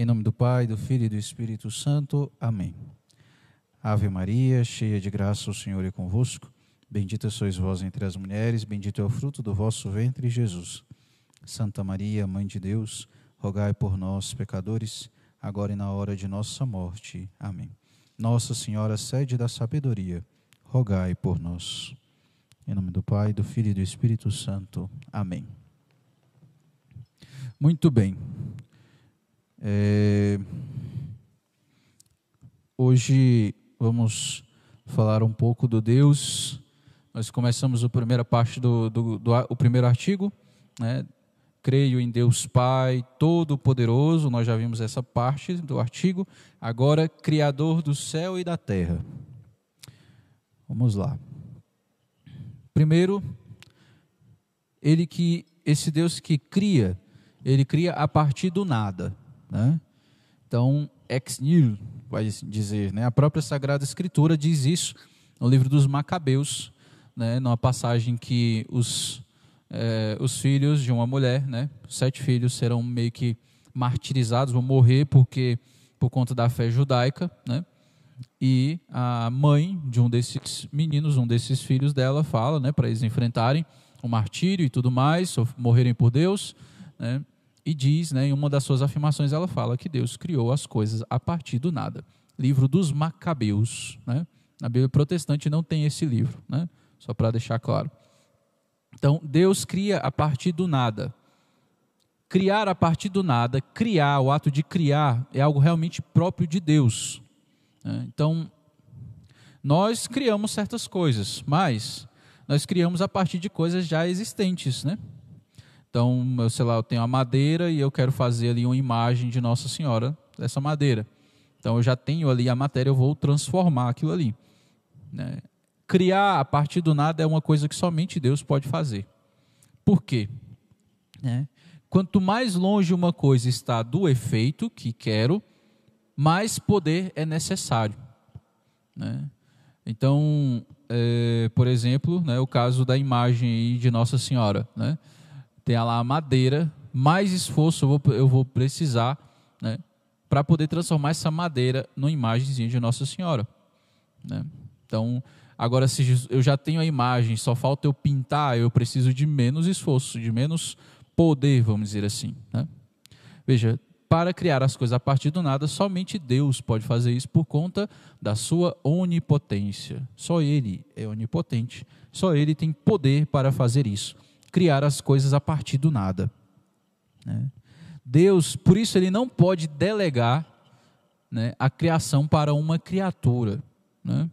Em nome do Pai, do Filho e do Espírito Santo. Amém. Ave Maria, cheia de graça, o Senhor é convosco. Bendita sois vós entre as mulheres, bendito é o fruto do vosso ventre, Jesus. Santa Maria, Mãe de Deus, rogai por nós, pecadores, agora e na hora de nossa morte. Amém. Nossa Senhora, sede da sabedoria, rogai por nós. Em nome do Pai, do Filho e do Espírito Santo. Amém. Muito bem. É... Hoje vamos falar um pouco do Deus. Nós começamos a primeira parte do, do, do o primeiro artigo, né? Creio em Deus Pai Todo-Poderoso. Nós já vimos essa parte do artigo. Agora, Criador do céu e da terra. Vamos lá. Primeiro, ele que esse Deus que cria, ele cria a partir do nada, né? Então, ex nihilo, vai dizer, né? A própria Sagrada Escritura diz isso no livro dos Macabeus, né? Numa passagem que os é, os filhos de uma mulher, né? Sete filhos serão meio que martirizados, vão morrer porque por conta da fé judaica, né? E a mãe de um desses meninos, um desses filhos dela, fala, né, para eles enfrentarem o martírio e tudo mais, morrerem por Deus, né? E diz, né, em uma das suas afirmações, ela fala que Deus criou as coisas a partir do nada. Livro dos Macabeus, né? Na Bíblia protestante não tem esse livro, né? Só para deixar claro. Então, Deus cria a partir do nada. Criar a partir do nada, criar, o ato de criar, é algo realmente próprio de Deus. Né? Então, nós criamos certas coisas, mas nós criamos a partir de coisas já existentes, né? Então, eu sei lá, eu tenho a madeira e eu quero fazer ali uma imagem de Nossa Senhora dessa madeira. Então, eu já tenho ali a matéria, eu vou transformar aquilo ali. Né? Criar a partir do nada é uma coisa que somente Deus pode fazer. Por quê? Né? Quanto mais longe uma coisa está do efeito que quero, mais poder é necessário. Né? Então, é, por exemplo, né, o caso da imagem de Nossa Senhora. Né? Tem lá a madeira, mais esforço eu vou, eu vou precisar né, para poder transformar essa madeira numa imagenzinha de Nossa Senhora. Né? Então, Agora, se eu já tenho a imagem, só falta eu pintar, eu preciso de menos esforço, de menos poder, vamos dizer assim. Né? Veja, para criar as coisas a partir do nada, somente Deus pode fazer isso por conta da sua onipotência. Só Ele é onipotente, só Ele tem poder para fazer isso, criar as coisas a partir do nada. Né? Deus, por isso, Ele não pode delegar né, a criação para uma criatura. Né?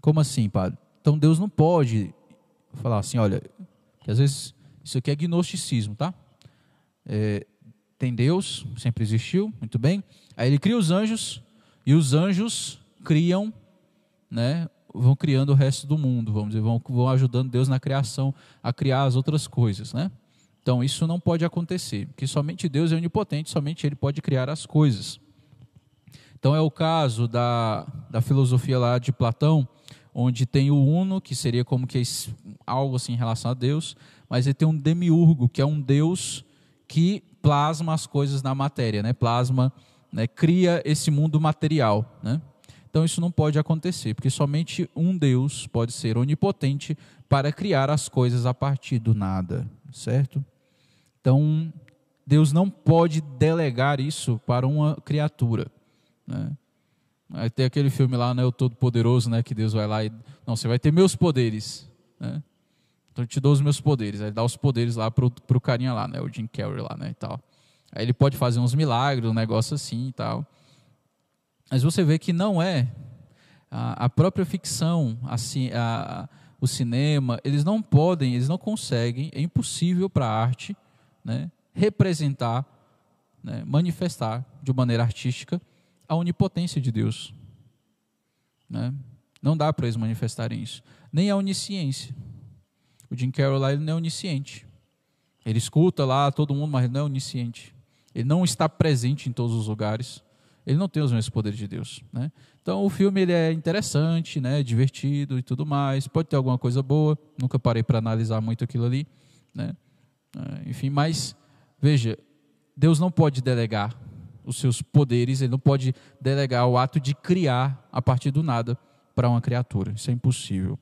Como assim, padre? Então Deus não pode falar assim, olha, que às vezes isso aqui é gnosticismo, tá? É, tem Deus, sempre existiu, muito bem. Aí ele cria os anjos e os anjos criam, né? Vão criando o resto do mundo, vamos dizer, vão, vão ajudando Deus na criação a criar as outras coisas, né? Então isso não pode acontecer, porque somente Deus é onipotente, somente Ele pode criar as coisas. Então é o caso da, da filosofia lá de Platão, onde tem o Uno, que seria como que algo assim em relação a Deus, mas ele tem um demiurgo, que é um Deus que plasma as coisas na matéria, né? plasma, né? cria esse mundo material. Né? Então isso não pode acontecer, porque somente um Deus pode ser onipotente para criar as coisas a partir do nada, certo? Então Deus não pode delegar isso para uma criatura. Né? Aí tem aquele filme lá, né, o Todo-Poderoso, né, que Deus vai lá e não, você vai ter meus poderes, né? Então eu te dou os meus poderes. Aí dá os poderes lá pro, pro carinha lá, né, o Jim Carrey lá, né, e tal. Aí ele pode fazer uns milagres, um negócio assim e tal. Mas você vê que não é a, a própria ficção, assim, a, o cinema, eles não podem, eles não conseguem, é impossível para a arte, né, representar, né, manifestar de maneira artística a onipotência de Deus. Né? Não dá para eles manifestarem isso. Nem a onisciência. O Jim Carroll lá, ele não é onisciente. Ele escuta lá todo mundo, mas ele não é onisciente. Ele não está presente em todos os lugares. Ele não tem os mesmos poderes de Deus. Né? Então o filme ele é interessante, né? divertido e tudo mais. Pode ter alguma coisa boa. Nunca parei para analisar muito aquilo ali. Né? É, enfim, mas veja, Deus não pode delegar os seus poderes, ele não pode delegar o ato de criar a partir do nada para uma criatura. Isso é impossível.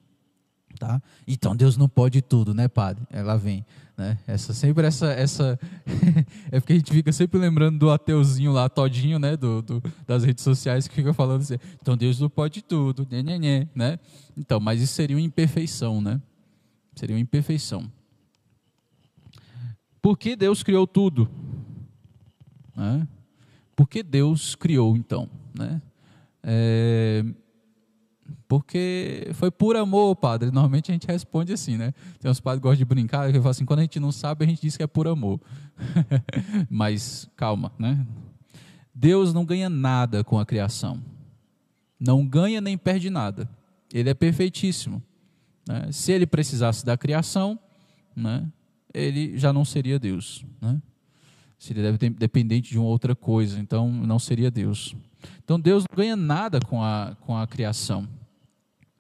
Tá? Então Deus não pode tudo, né, padre? Ela vem, né? Essa sempre essa essa é porque a gente fica sempre lembrando do ateuzinho lá, todinho, né, do, do, das redes sociais que fica falando assim. Então Deus não pode tudo, né, né, né, né? Então, mas isso seria uma imperfeição, né? Seria uma imperfeição. Por que Deus criou tudo? Né? Por que Deus criou então, né? É, porque foi por amor, padre. Normalmente a gente responde assim, né? Tem uns padres que gostam de brincar, que falam assim, quando a gente não sabe, a gente diz que é por amor. Mas calma, né? Deus não ganha nada com a criação. Não ganha nem perde nada. Ele é perfeitíssimo. Né? Se ele precisasse da criação, né? ele já não seria Deus. Né? Seria dependente de uma outra coisa, então não seria Deus. Então Deus não ganha nada com a, com a criação.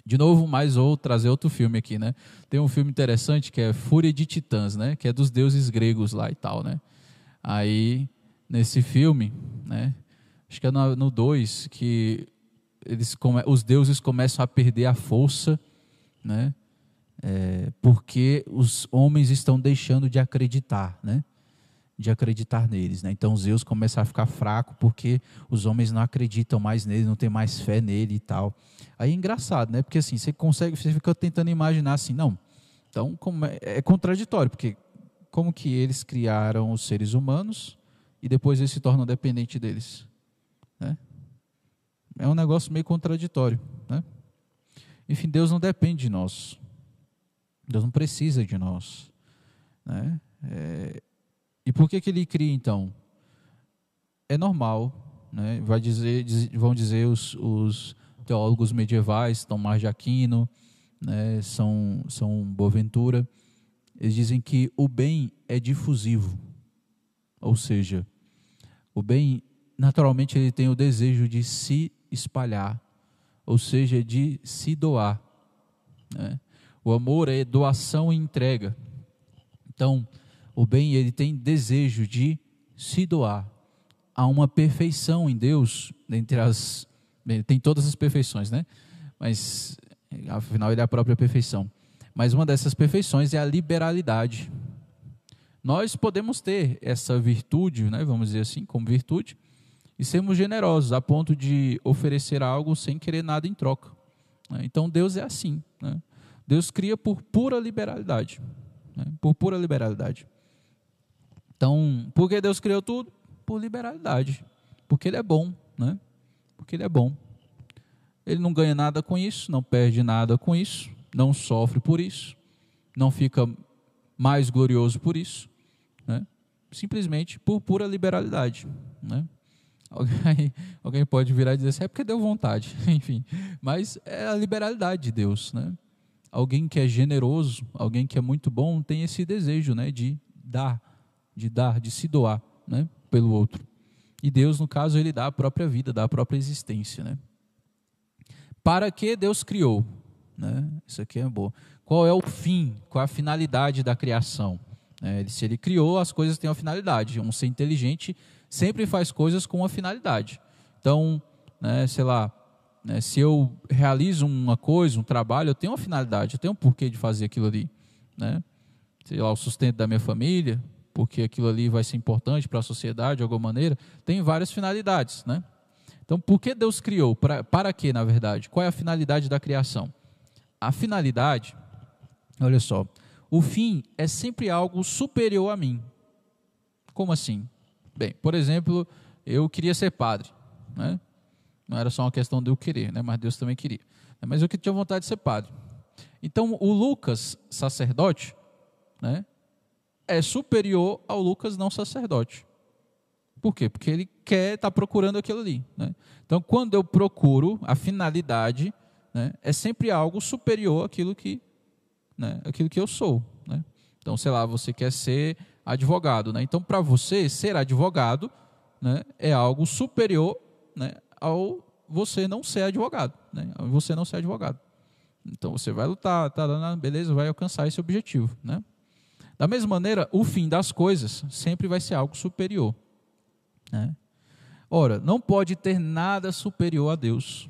De novo, mais ou trazer outro filme aqui, né? Tem um filme interessante que é Fúria de Titãs, né? Que é dos deuses gregos lá e tal, né? Aí, nesse filme, né? Acho que é no 2 que eles os deuses começam a perder a força, né? É, porque os homens estão deixando de acreditar, né? De acreditar neles. Né? Então Zeus começa a ficar fraco porque os homens não acreditam mais nele, não tem mais fé nele e tal. Aí é engraçado, né? Porque assim, você consegue, você fica tentando imaginar assim, não. Então é, é contraditório, porque como que eles criaram os seres humanos e depois eles se tornam dependentes deles? Né? É um negócio meio contraditório. Né? Enfim, Deus não depende de nós. Deus não precisa de nós. Né? É, e por que, que ele cria então? É normal, né? Vai dizer, vão dizer os, os teólogos medievais, Tomás de Aquino, né? São, São Boaventura, eles dizem que o bem é difusivo, ou seja, o bem naturalmente ele tem o desejo de se espalhar, ou seja, de se doar. Né? O amor é doação e entrega. Então, o bem ele tem desejo de se doar. Há uma perfeição em Deus, entre as bem, tem todas as perfeições, né? Mas afinal ele é a própria perfeição. Mas uma dessas perfeições é a liberalidade. Nós podemos ter essa virtude, né, vamos dizer assim, como virtude, e sermos generosos a ponto de oferecer algo sem querer nada em troca. Né? Então Deus é assim. Né? Deus cria por pura liberalidade. Né? Por pura liberalidade. Então, por que Deus criou tudo? Por liberalidade. Porque Ele é bom, né? Porque Ele é bom. Ele não ganha nada com isso, não perde nada com isso, não sofre por isso, não fica mais glorioso por isso, né? Simplesmente por pura liberalidade, né? Alguém, pode virar e dizer assim, é porque deu vontade, enfim. Mas é a liberalidade de Deus, né? Alguém que é generoso, alguém que é muito bom, tem esse desejo, né, de dar, de dar, de se doar né, pelo outro. E Deus, no caso, ele dá a própria vida, dá a própria existência. Né? Para que Deus criou? Né? Isso aqui é bom. Qual é o fim? Qual é a finalidade da criação? É, se ele criou, as coisas têm uma finalidade. Um ser inteligente sempre faz coisas com uma finalidade. Então, né, sei lá, né, se eu realizo uma coisa, um trabalho, eu tenho uma finalidade, eu tenho um porquê de fazer aquilo ali. Né? Sei lá, o sustento da minha família, porque aquilo ali vai ser importante para a sociedade de alguma maneira, tem várias finalidades, né? Então, por que Deus criou? Para, para quê, na verdade? Qual é a finalidade da criação? A finalidade, olha só, o fim é sempre algo superior a mim. Como assim? Bem, por exemplo, eu queria ser padre, né? Não era só uma questão de eu querer, né? Mas Deus também queria. Mas eu tinha vontade de ser padre. Então, o Lucas, sacerdote, né? É superior ao Lucas não sacerdote. Por quê? Porque ele quer estar tá procurando aquilo ali. Né? Então, quando eu procuro, a finalidade né, é sempre algo superior àquilo que, né, àquilo que eu sou. Né? Então, sei lá, você quer ser advogado. Né? Então, para você, ser advogado né, é algo superior né, ao você não ser advogado. Né? Você não ser advogado. Então, você vai lutar, tá, beleza, vai alcançar esse objetivo. Né? Da mesma maneira, o fim das coisas sempre vai ser algo superior. Né? Ora, não pode ter nada superior a Deus.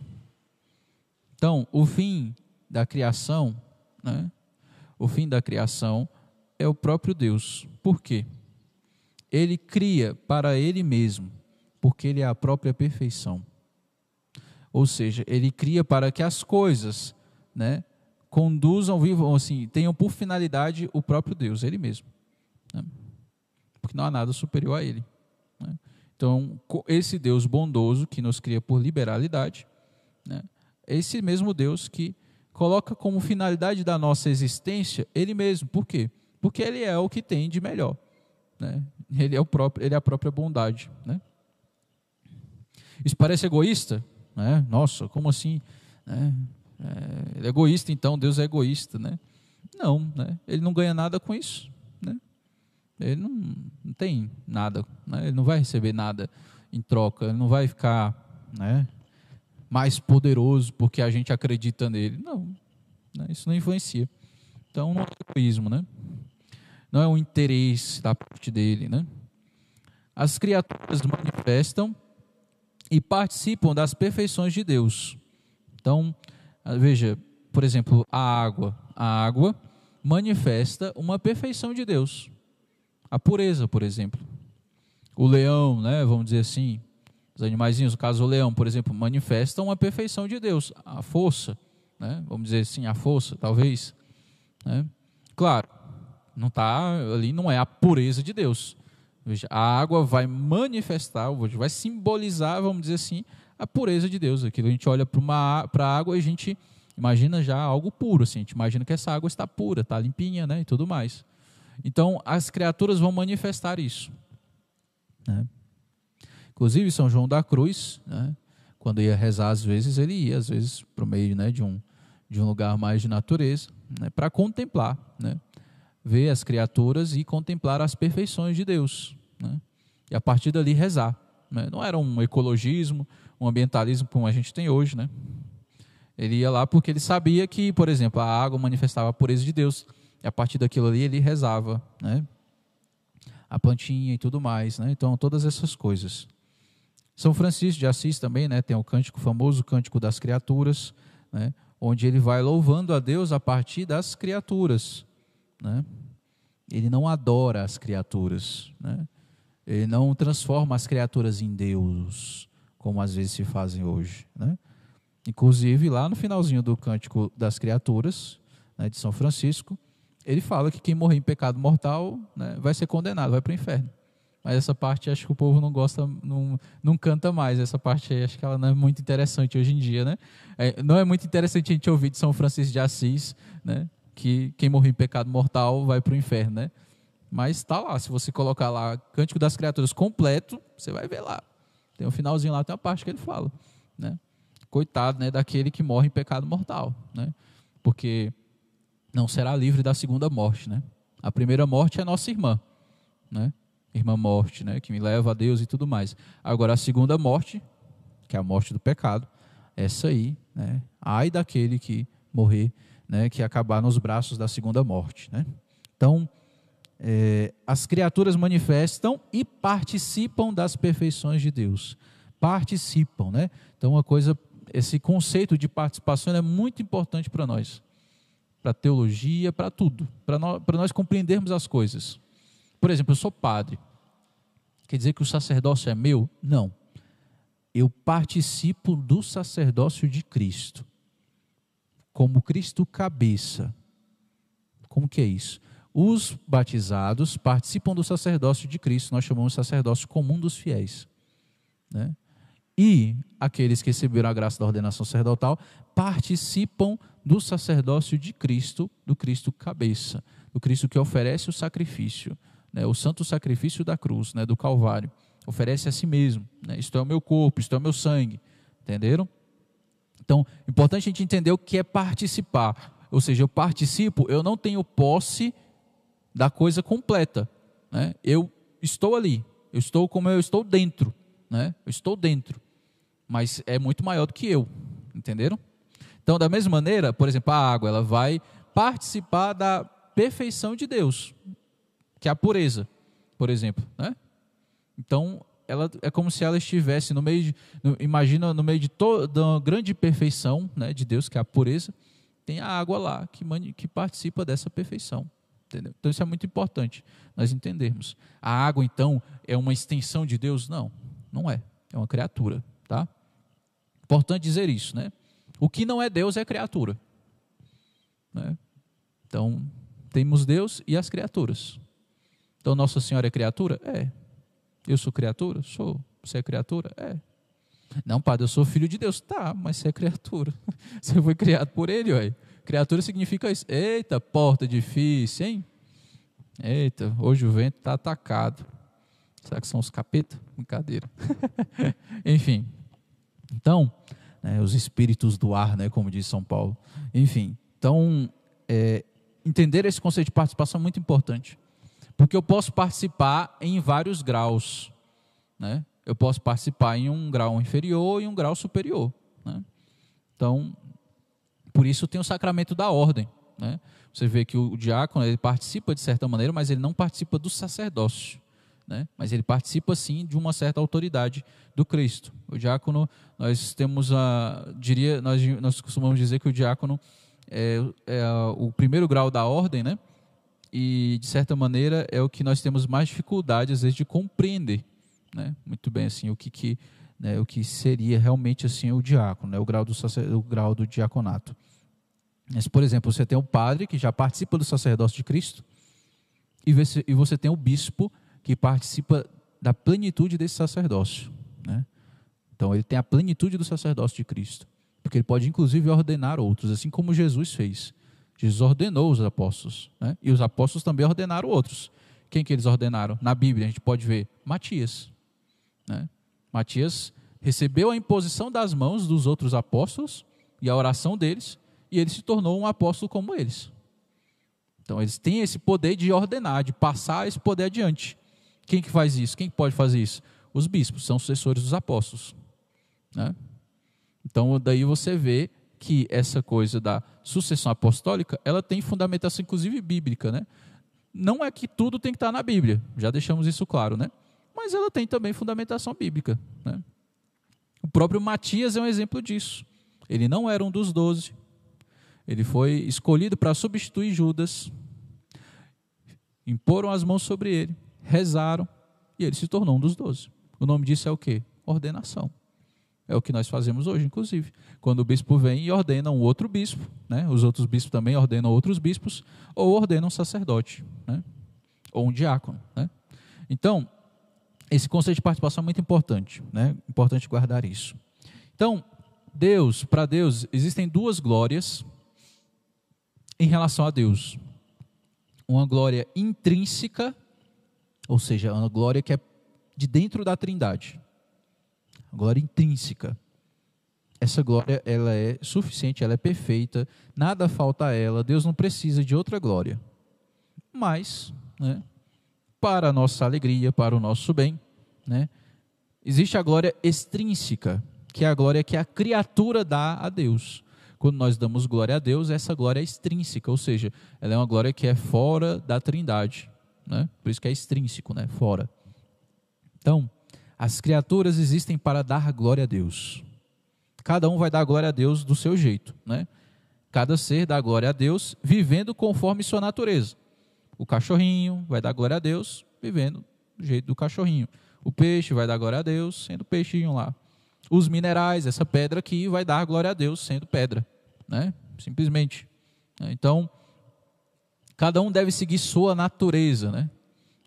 Então, o fim da criação, né? O fim da criação é o próprio Deus. Por quê? Ele cria para ele mesmo, porque ele é a própria perfeição. Ou seja, ele cria para que as coisas, né, conduzam, vivam assim, tenham por finalidade o próprio Deus, ele mesmo. Né? Porque não há nada superior a ele. Né? Então, esse Deus bondoso que nos cria por liberalidade, né, esse mesmo Deus que coloca como finalidade da nossa existência Ele mesmo. Por quê? Porque Ele é o que tem de melhor. Né? Ele, é o próprio, ele é a própria bondade. Né? Isso parece egoísta? Né? Nossa, como assim? Né? É, é egoísta, então Deus é egoísta. Né? Não, né? ele não ganha nada com isso. Né? Ele não, não tem nada, né? ele não vai receber nada em troca, ele não vai ficar né, mais poderoso porque a gente acredita nele. Não, né? isso não influencia. Então não é egoísmo, né? Não é um interesse da parte dele, né? As criaturas manifestam e participam das perfeições de Deus. Então, veja, por exemplo, a água. A água manifesta uma perfeição de Deus. A pureza, por exemplo. O leão, né, vamos dizer assim, os animaizinhos, no caso o leão, por exemplo, manifestam a perfeição de Deus, a força, né? vamos dizer assim, a força, talvez. Né? Claro, não está ali, não é a pureza de Deus. Veja, a água vai manifestar, vai simbolizar, vamos dizer assim, a pureza de Deus. Aquilo a gente olha para a água e a gente imagina já algo puro, assim, a gente imagina que essa água está pura, está limpinha, né, e tudo mais. Então, as criaturas vão manifestar isso. Né? Inclusive, São João da Cruz, né, quando ia rezar, às vezes, ele ia, às vezes, para o meio né, de, um, de um lugar mais de natureza, né, para contemplar, né, ver as criaturas e contemplar as perfeições de Deus. Né, e a partir dali rezar. Né. Não era um ecologismo, um ambientalismo como a gente tem hoje. Né. Ele ia lá porque ele sabia que, por exemplo, a água manifestava a pureza de Deus. E a partir daquilo ali ele rezava, né? A plantinha e tudo mais, né? Então, todas essas coisas. São Francisco de Assis também, né, tem o cântico famoso, o cântico das criaturas, né, onde ele vai louvando a Deus a partir das criaturas, né? Ele não adora as criaturas, né? Ele não transforma as criaturas em Deus, como às vezes se fazem hoje, né? Inclusive lá no finalzinho do cântico das criaturas, né, de São Francisco, ele fala que quem morrer em pecado mortal né, vai ser condenado, vai para o inferno. Mas essa parte acho que o povo não gosta, não, não canta mais. Essa parte aí acho que ela não é muito interessante hoje em dia, né? É, não é muito interessante a gente ouvir de São Francisco de Assis, né? Que quem morrer em pecado mortal vai para o inferno, né? Mas está lá, se você colocar lá Cântico das Criaturas completo, você vai ver lá. Tem um finalzinho lá, tem uma parte que ele fala, né? Coitado, né, daquele que morre em pecado mortal, né? Porque não será livre da segunda morte, né? A primeira morte é nossa irmã, né? irmã morte, né, que me leva a Deus e tudo mais. Agora a segunda morte, que é a morte do pecado, essa aí, né, ai daquele que morrer, né, que acabar nos braços da segunda morte, né? Então, é, as criaturas manifestam e participam das perfeições de Deus. Participam, né? Então, uma coisa, esse conceito de participação é muito importante para nós, para a teologia, para tudo, para nós, nós compreendermos as coisas. Por exemplo, eu sou padre. Quer dizer que o sacerdócio é meu? Não. Eu participo do sacerdócio de Cristo. Como Cristo cabeça. Como que é isso? Os batizados participam do sacerdócio de Cristo, nós chamamos de sacerdócio comum dos fiéis. Né? E aqueles que receberam a graça da ordenação sacerdotal participam do sacerdócio de Cristo, do Cristo cabeça, do Cristo que oferece o sacrifício né, o santo sacrifício da cruz, né, do Calvário. Oferece a si mesmo. Né, isto é o meu corpo, isto é o meu sangue. Entenderam? Então, importante a gente entender o que é participar. Ou seja, eu participo, eu não tenho posse da coisa completa. Né? Eu estou ali, eu estou como eu estou dentro. Né? Eu estou dentro. Mas é muito maior do que eu. Entenderam? Então, da mesma maneira, por exemplo, a água, ela vai participar da perfeição de Deus que é a pureza, por exemplo. Né? Então, ela é como se ela estivesse no meio de, no, imagina no meio de toda uma grande perfeição, né, de Deus, que é a pureza, tem a água lá que, que participa dessa perfeição. Entendeu? Então isso é muito importante nós entendermos. A água então é uma extensão de Deus? Não, não é. É uma criatura, tá? Importante dizer isso, né? O que não é Deus é criatura. Né? Então, temos Deus e as criaturas. Então, Nossa Senhora é criatura? É. Eu sou criatura? Sou. Você é criatura? É. Não, padre, eu sou filho de Deus. Tá, mas você é criatura. Você foi criado por ele, ué. Criatura significa isso. Eita, porta difícil, hein? Eita, hoje o vento está atacado. Será que são os capetas? Brincadeira. Enfim. Então, né, os espíritos do ar, né, como diz São Paulo. Enfim, então, é, entender esse conceito de participação é muito importante. Porque eu posso participar em vários graus. Né? Eu posso participar em um grau inferior e um grau superior. Né? Então, por isso tem o sacramento da ordem. Né? Você vê que o diácono ele participa de certa maneira, mas ele não participa do sacerdócio. Né? Mas ele participa sim de uma certa autoridade do Cristo. O diácono, nós temos a, diria, nós, nós costumamos dizer que o diácono é, é o primeiro grau da ordem, né? E de certa maneira é o que nós temos mais dificuldade às vezes de compreender, né? Muito bem assim o que, que né, o que seria realmente assim o diácono, né? O grau do o grau do diaconato. Mas, por exemplo, você tem um padre que já participa do sacerdócio de Cristo e você, tem o bispo que participa da plenitude desse sacerdócio. Né? Então, ele tem a plenitude do sacerdócio de Cristo, porque ele pode, inclusive, ordenar outros, assim como Jesus fez. Jesus ordenou os apóstolos, né? e os apóstolos também ordenaram outros. Quem que eles ordenaram? Na Bíblia, a gente pode ver Matias. Né? Matias recebeu a imposição das mãos dos outros apóstolos e a oração deles, e ele se tornou um apóstolo como eles. Então, eles têm esse poder de ordenar, de passar esse poder adiante. Quem que faz isso? Quem pode fazer isso? Os bispos, são sucessores dos apóstolos. Né? Então, daí você vê que essa coisa da sucessão apostólica, ela tem fundamentação, inclusive, bíblica. Né? Não é que tudo tem que estar na Bíblia, já deixamos isso claro, né? mas ela tem também fundamentação bíblica. Né? O próprio Matias é um exemplo disso. Ele não era um dos doze. Ele foi escolhido para substituir Judas. Imporam as mãos sobre ele rezaram e ele se tornou um dos doze. O nome disso é o quê? Ordenação. É o que nós fazemos hoje, inclusive. Quando o bispo vem e ordena um outro bispo, né? os outros bispos também ordenam outros bispos, ou ordenam um sacerdote, né? ou um diácono. Né? Então, esse conceito de participação é muito importante, né? importante guardar isso. Então, Deus, para Deus, existem duas glórias em relação a Deus: uma glória intrínseca ou seja, uma glória que é de dentro da Trindade. A glória intrínseca. Essa glória, ela é suficiente, ela é perfeita, nada falta a ela, Deus não precisa de outra glória. Mas, né, para a nossa alegria, para o nosso bem, né, existe a glória extrínseca, que é a glória que a criatura dá a Deus. Quando nós damos glória a Deus, essa glória é extrínseca, ou seja, ela é uma glória que é fora da Trindade né? por isso que é extrínseco, né? fora. Então, as criaturas existem para dar glória a Deus. Cada um vai dar glória a Deus do seu jeito. Né? Cada ser dá glória a Deus vivendo conforme sua natureza. O cachorrinho vai dar glória a Deus vivendo do jeito do cachorrinho. O peixe vai dar glória a Deus sendo peixinho lá. Os minerais, essa pedra aqui, vai dar glória a Deus sendo pedra. Né? Simplesmente. Então, Cada um deve seguir sua natureza, né?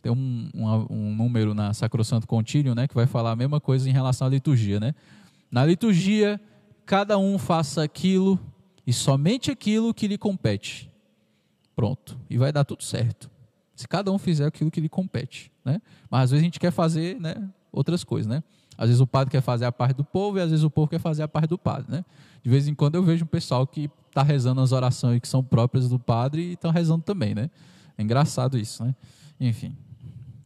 Tem um, um, um número na Sacrosanto Contínuo, né, que vai falar a mesma coisa em relação à liturgia, né? Na liturgia, cada um faça aquilo e somente aquilo que lhe compete. Pronto. E vai dar tudo certo. Se cada um fizer aquilo que lhe compete, né? Mas às vezes a gente quer fazer, né, outras coisas, né? Às vezes o padre quer fazer a parte do povo e às vezes o povo quer fazer a parte do padre, né? De vez em quando eu vejo um pessoal que está rezando as orações que são próprias do padre e estão rezando também, né? É engraçado isso, né? Enfim.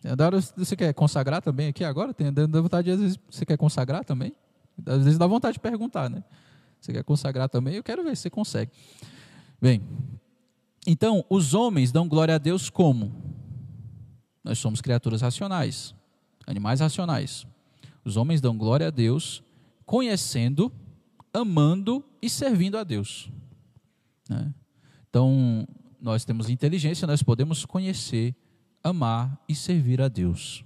Agora você quer consagrar também aqui agora? Tem dá vontade, às vezes, você quer consagrar também? Às vezes dá vontade de perguntar, né? Você quer consagrar também? Eu quero ver se você consegue. Bem, então, os homens dão glória a Deus como? Nós somos criaturas racionais, animais racionais. Os homens dão glória a Deus, conhecendo, amando e servindo a Deus. Né? Então, nós temos inteligência, nós podemos conhecer, amar e servir a Deus.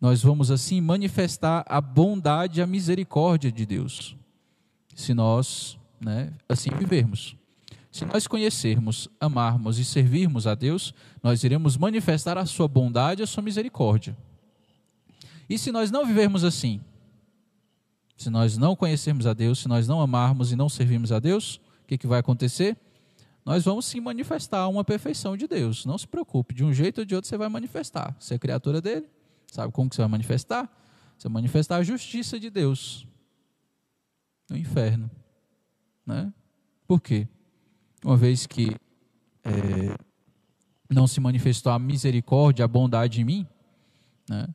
Nós vamos assim manifestar a bondade e a misericórdia de Deus, se nós né, assim vivermos. Se nós conhecermos, amarmos e servirmos a Deus, nós iremos manifestar a sua bondade e a sua misericórdia. E se nós não vivermos assim, se nós não conhecermos a Deus, se nós não amarmos e não servirmos a Deus, o que, que vai acontecer? Nós vamos sim manifestar uma perfeição de Deus. Não se preocupe, de um jeito ou de outro você vai manifestar. Você é criatura dele, sabe como que você vai manifestar? Você vai manifestar a justiça de Deus no inferno. Né? Por quê? uma vez que é, não se manifestou a misericórdia, a bondade em mim, né,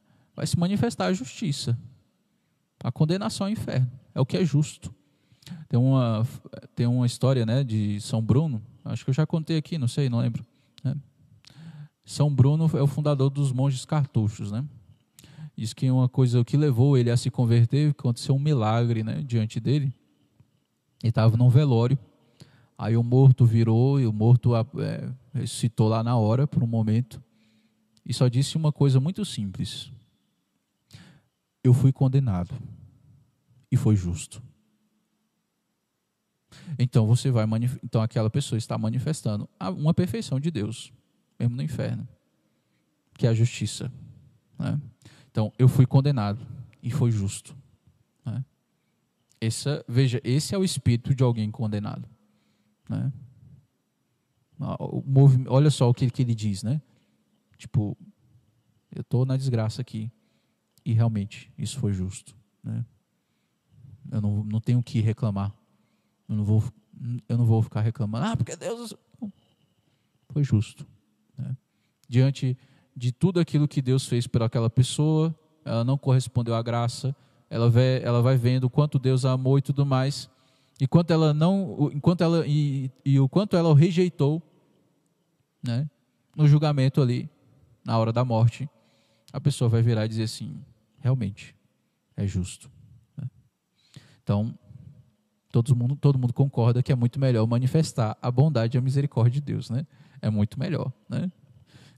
vai se manifestar a justiça, a condenação ao inferno. É o que é justo. Tem uma, tem uma história né, de São Bruno, acho que eu já contei aqui, não sei, não lembro. Né? São Bruno é o fundador dos monges cartuchos. Né? Diz que uma coisa que levou ele a se converter, aconteceu um milagre né, diante dele. Ele estava num velório Aí o morto virou e o morto é, ressuscitou lá na hora, por um momento, e só disse uma coisa muito simples: Eu fui condenado e foi justo. Então você vai então aquela pessoa está manifestando uma perfeição de Deus, mesmo no inferno, que é a justiça. Né? Então eu fui condenado e foi justo. Né? Essa, veja, esse é o espírito de alguém condenado. Né? Olha só o que, que ele diz, né? Tipo, eu estou na desgraça aqui. E realmente, isso foi justo. Né? Eu não, não tenho que reclamar. Eu não, vou, eu não vou ficar reclamando. Ah, porque Deus. Foi justo. Né? Diante de tudo aquilo que Deus fez por aquela pessoa, ela não correspondeu à graça, ela vai, ela vai vendo o quanto Deus a amou e tudo mais enquanto ela não, enquanto ela e, e o quanto ela o rejeitou, né? No julgamento ali, na hora da morte, a pessoa vai virar e dizer assim: realmente é justo. Né? Então, todo mundo, todo mundo concorda que é muito melhor manifestar a bondade e a misericórdia de Deus, né? É muito melhor, né?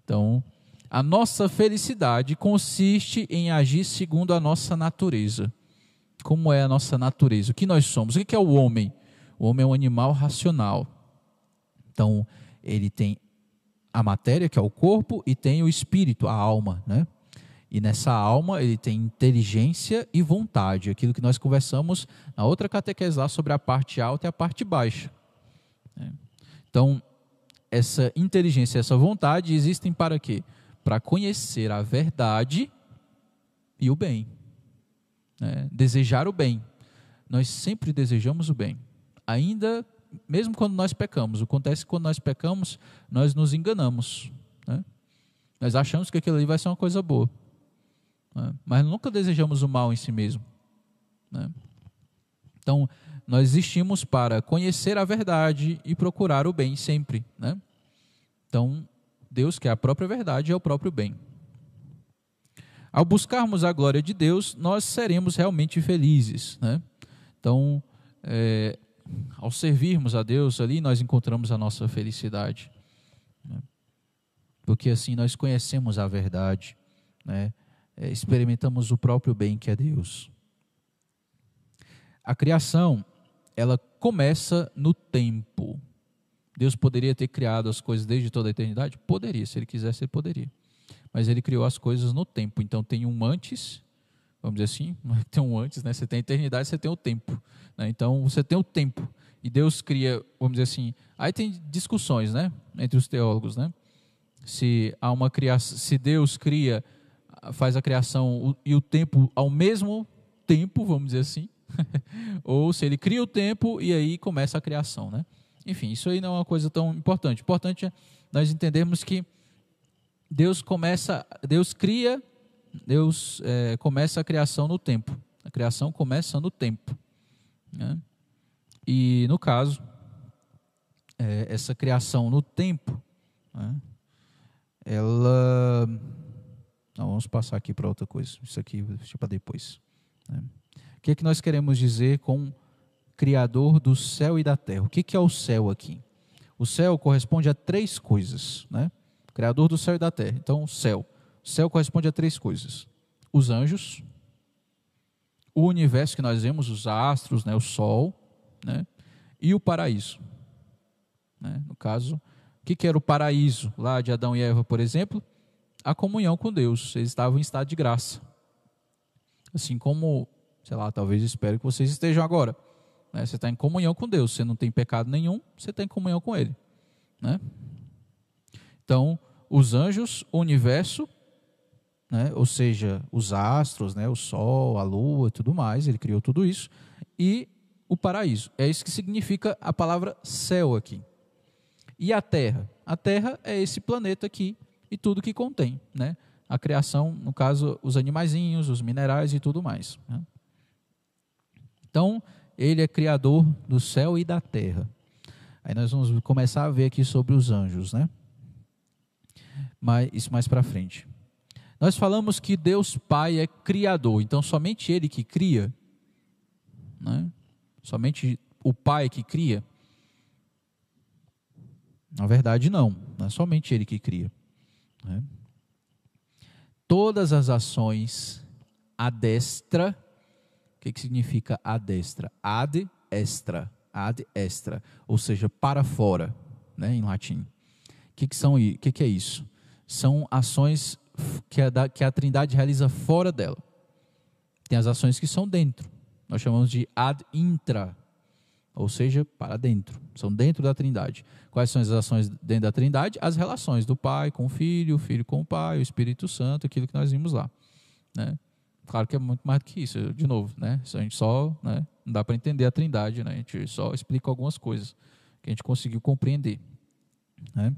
Então, a nossa felicidade consiste em agir segundo a nossa natureza como é a nossa natureza, o que nós somos. O que é o homem? O homem é um animal racional. Então, ele tem a matéria, que é o corpo, e tem o espírito, a alma, né? E nessa alma ele tem inteligência e vontade, aquilo que nós conversamos na outra catequese lá sobre a parte alta e a parte baixa. Né? Então, essa inteligência e essa vontade existem para quê? Para conhecer a verdade e o bem né, desejar o bem. Nós sempre desejamos o bem, ainda mesmo quando nós pecamos. Acontece que quando nós pecamos, nós nos enganamos. Né? Nós achamos que aquilo ali vai ser uma coisa boa, né? mas nunca desejamos o mal em si mesmo. Né? Então, nós existimos para conhecer a verdade e procurar o bem sempre. Né? Então, Deus, que é a própria verdade, é o próprio bem. Ao buscarmos a glória de Deus, nós seremos realmente felizes. Né? Então, é, ao servirmos a Deus ali, nós encontramos a nossa felicidade. Né? Porque assim nós conhecemos a verdade, né? É, experimentamos o próprio bem que é Deus. A criação, ela começa no tempo. Deus poderia ter criado as coisas desde toda a eternidade? Poderia, se ele quisesse, ele poderia mas ele criou as coisas no tempo. Então tem um antes, vamos dizer assim, tem um antes, né? Você tem a eternidade, você tem o tempo. Né? Então você tem o tempo. E Deus cria, vamos dizer assim, aí tem discussões, né? Entre os teólogos, né? Se há uma criação, se Deus cria, faz a criação e o tempo ao mesmo tempo, vamos dizer assim, ou se ele cria o tempo e aí começa a criação, né? Enfim, isso aí não é uma coisa tão importante. Importante é nós entendermos que Deus começa, Deus cria, Deus é, começa a criação no tempo. A criação começa no tempo. Né? E no caso, é, essa criação no tempo, né? ela Não, vamos passar aqui para outra coisa. Isso aqui deixa para depois. Né? O que é que nós queremos dizer com Criador do céu e da terra? O que, que é o céu aqui? O céu corresponde a três coisas, né? Criador do céu e da terra. Então, o céu. O céu corresponde a três coisas: os anjos, o universo que nós vemos, os astros, né, o sol, né, e o paraíso. Né? No caso, o que, que era o paraíso lá de Adão e Eva, por exemplo? A comunhão com Deus. Eles estavam em estado de graça. Assim como, sei lá, talvez espero que vocês estejam agora. Né? Você está em comunhão com Deus. Você não tem pecado nenhum, você está em comunhão com Ele. Né? Então, os anjos, o universo né? ou seja, os astros, né? o sol, a lua tudo mais, ele criou tudo isso, e o paraíso. É isso que significa a palavra céu aqui. E a terra? A terra é esse planeta aqui e tudo que contém, né? A criação, no caso, os animaizinhos, os minerais e tudo mais. Né? Então, ele é criador do céu e da terra. Aí nós vamos começar a ver aqui sobre os anjos, né? Mas isso mais para frente. Nós falamos que Deus Pai é criador, então somente Ele que cria, né? somente o Pai que cria. Na verdade, não, não é somente Ele que cria. Né? Todas as ações adestra, o que, que significa adestra? Ad extra, ad extra, ou seja, para fora, né, em latim. O que, que, são, que, que é isso? São ações que a, que a Trindade realiza fora dela. Tem as ações que são dentro. Nós chamamos de ad intra, ou seja, para dentro. São dentro da Trindade. Quais são as ações dentro da Trindade? As relações do Pai com o Filho, o Filho com o Pai, o Espírito Santo, aquilo que nós vimos lá. Né? Claro que é muito mais do que isso, de novo, né? A gente só, né? Não dá para entender a Trindade, né? A gente só explica algumas coisas que a gente conseguiu compreender, né?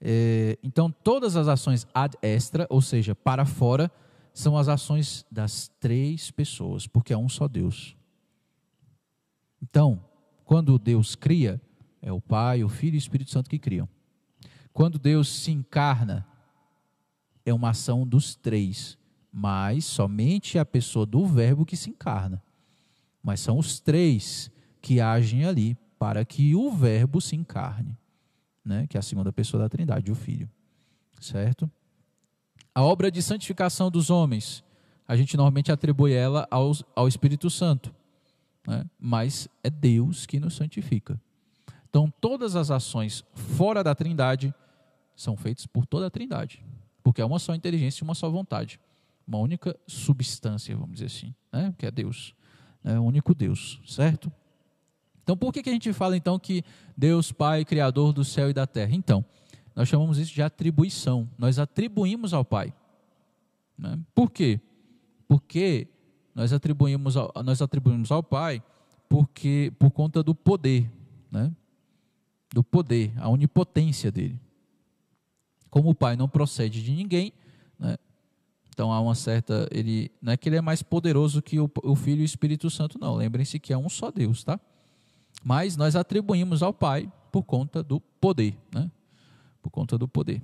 É, então, todas as ações ad extra, ou seja, para fora, são as ações das três pessoas, porque é um só Deus. Então, quando Deus cria, é o Pai, o Filho e o Espírito Santo que criam. Quando Deus se encarna, é uma ação dos três, mas somente a pessoa do Verbo que se encarna. Mas são os três que agem ali para que o Verbo se encarne né, que é a segunda pessoa da Trindade, o Filho. Certo? A obra de santificação dos homens, a gente normalmente atribui ela ao, ao Espírito Santo, né? mas é Deus que nos santifica. Então, todas as ações fora da Trindade são feitas por toda a Trindade, porque é uma só inteligência e uma só vontade, uma única substância, vamos dizer assim, né? que é Deus, é o único Deus, certo? Então, por que, que a gente fala então que Deus Pai, Criador do céu e da terra? Então, nós chamamos isso de atribuição. Nós atribuímos ao Pai. Né? Por quê? Porque nós atribuímos ao, nós atribuímos ao Pai porque por conta do poder, né? do poder, a onipotência dele. Como o Pai não procede de ninguém, né? então há uma certa, ele não é que ele é mais poderoso que o, o Filho e o Espírito Santo, não. Lembrem-se que é um só Deus, tá? mas nós atribuímos ao Pai por conta do poder, né? Por conta do poder.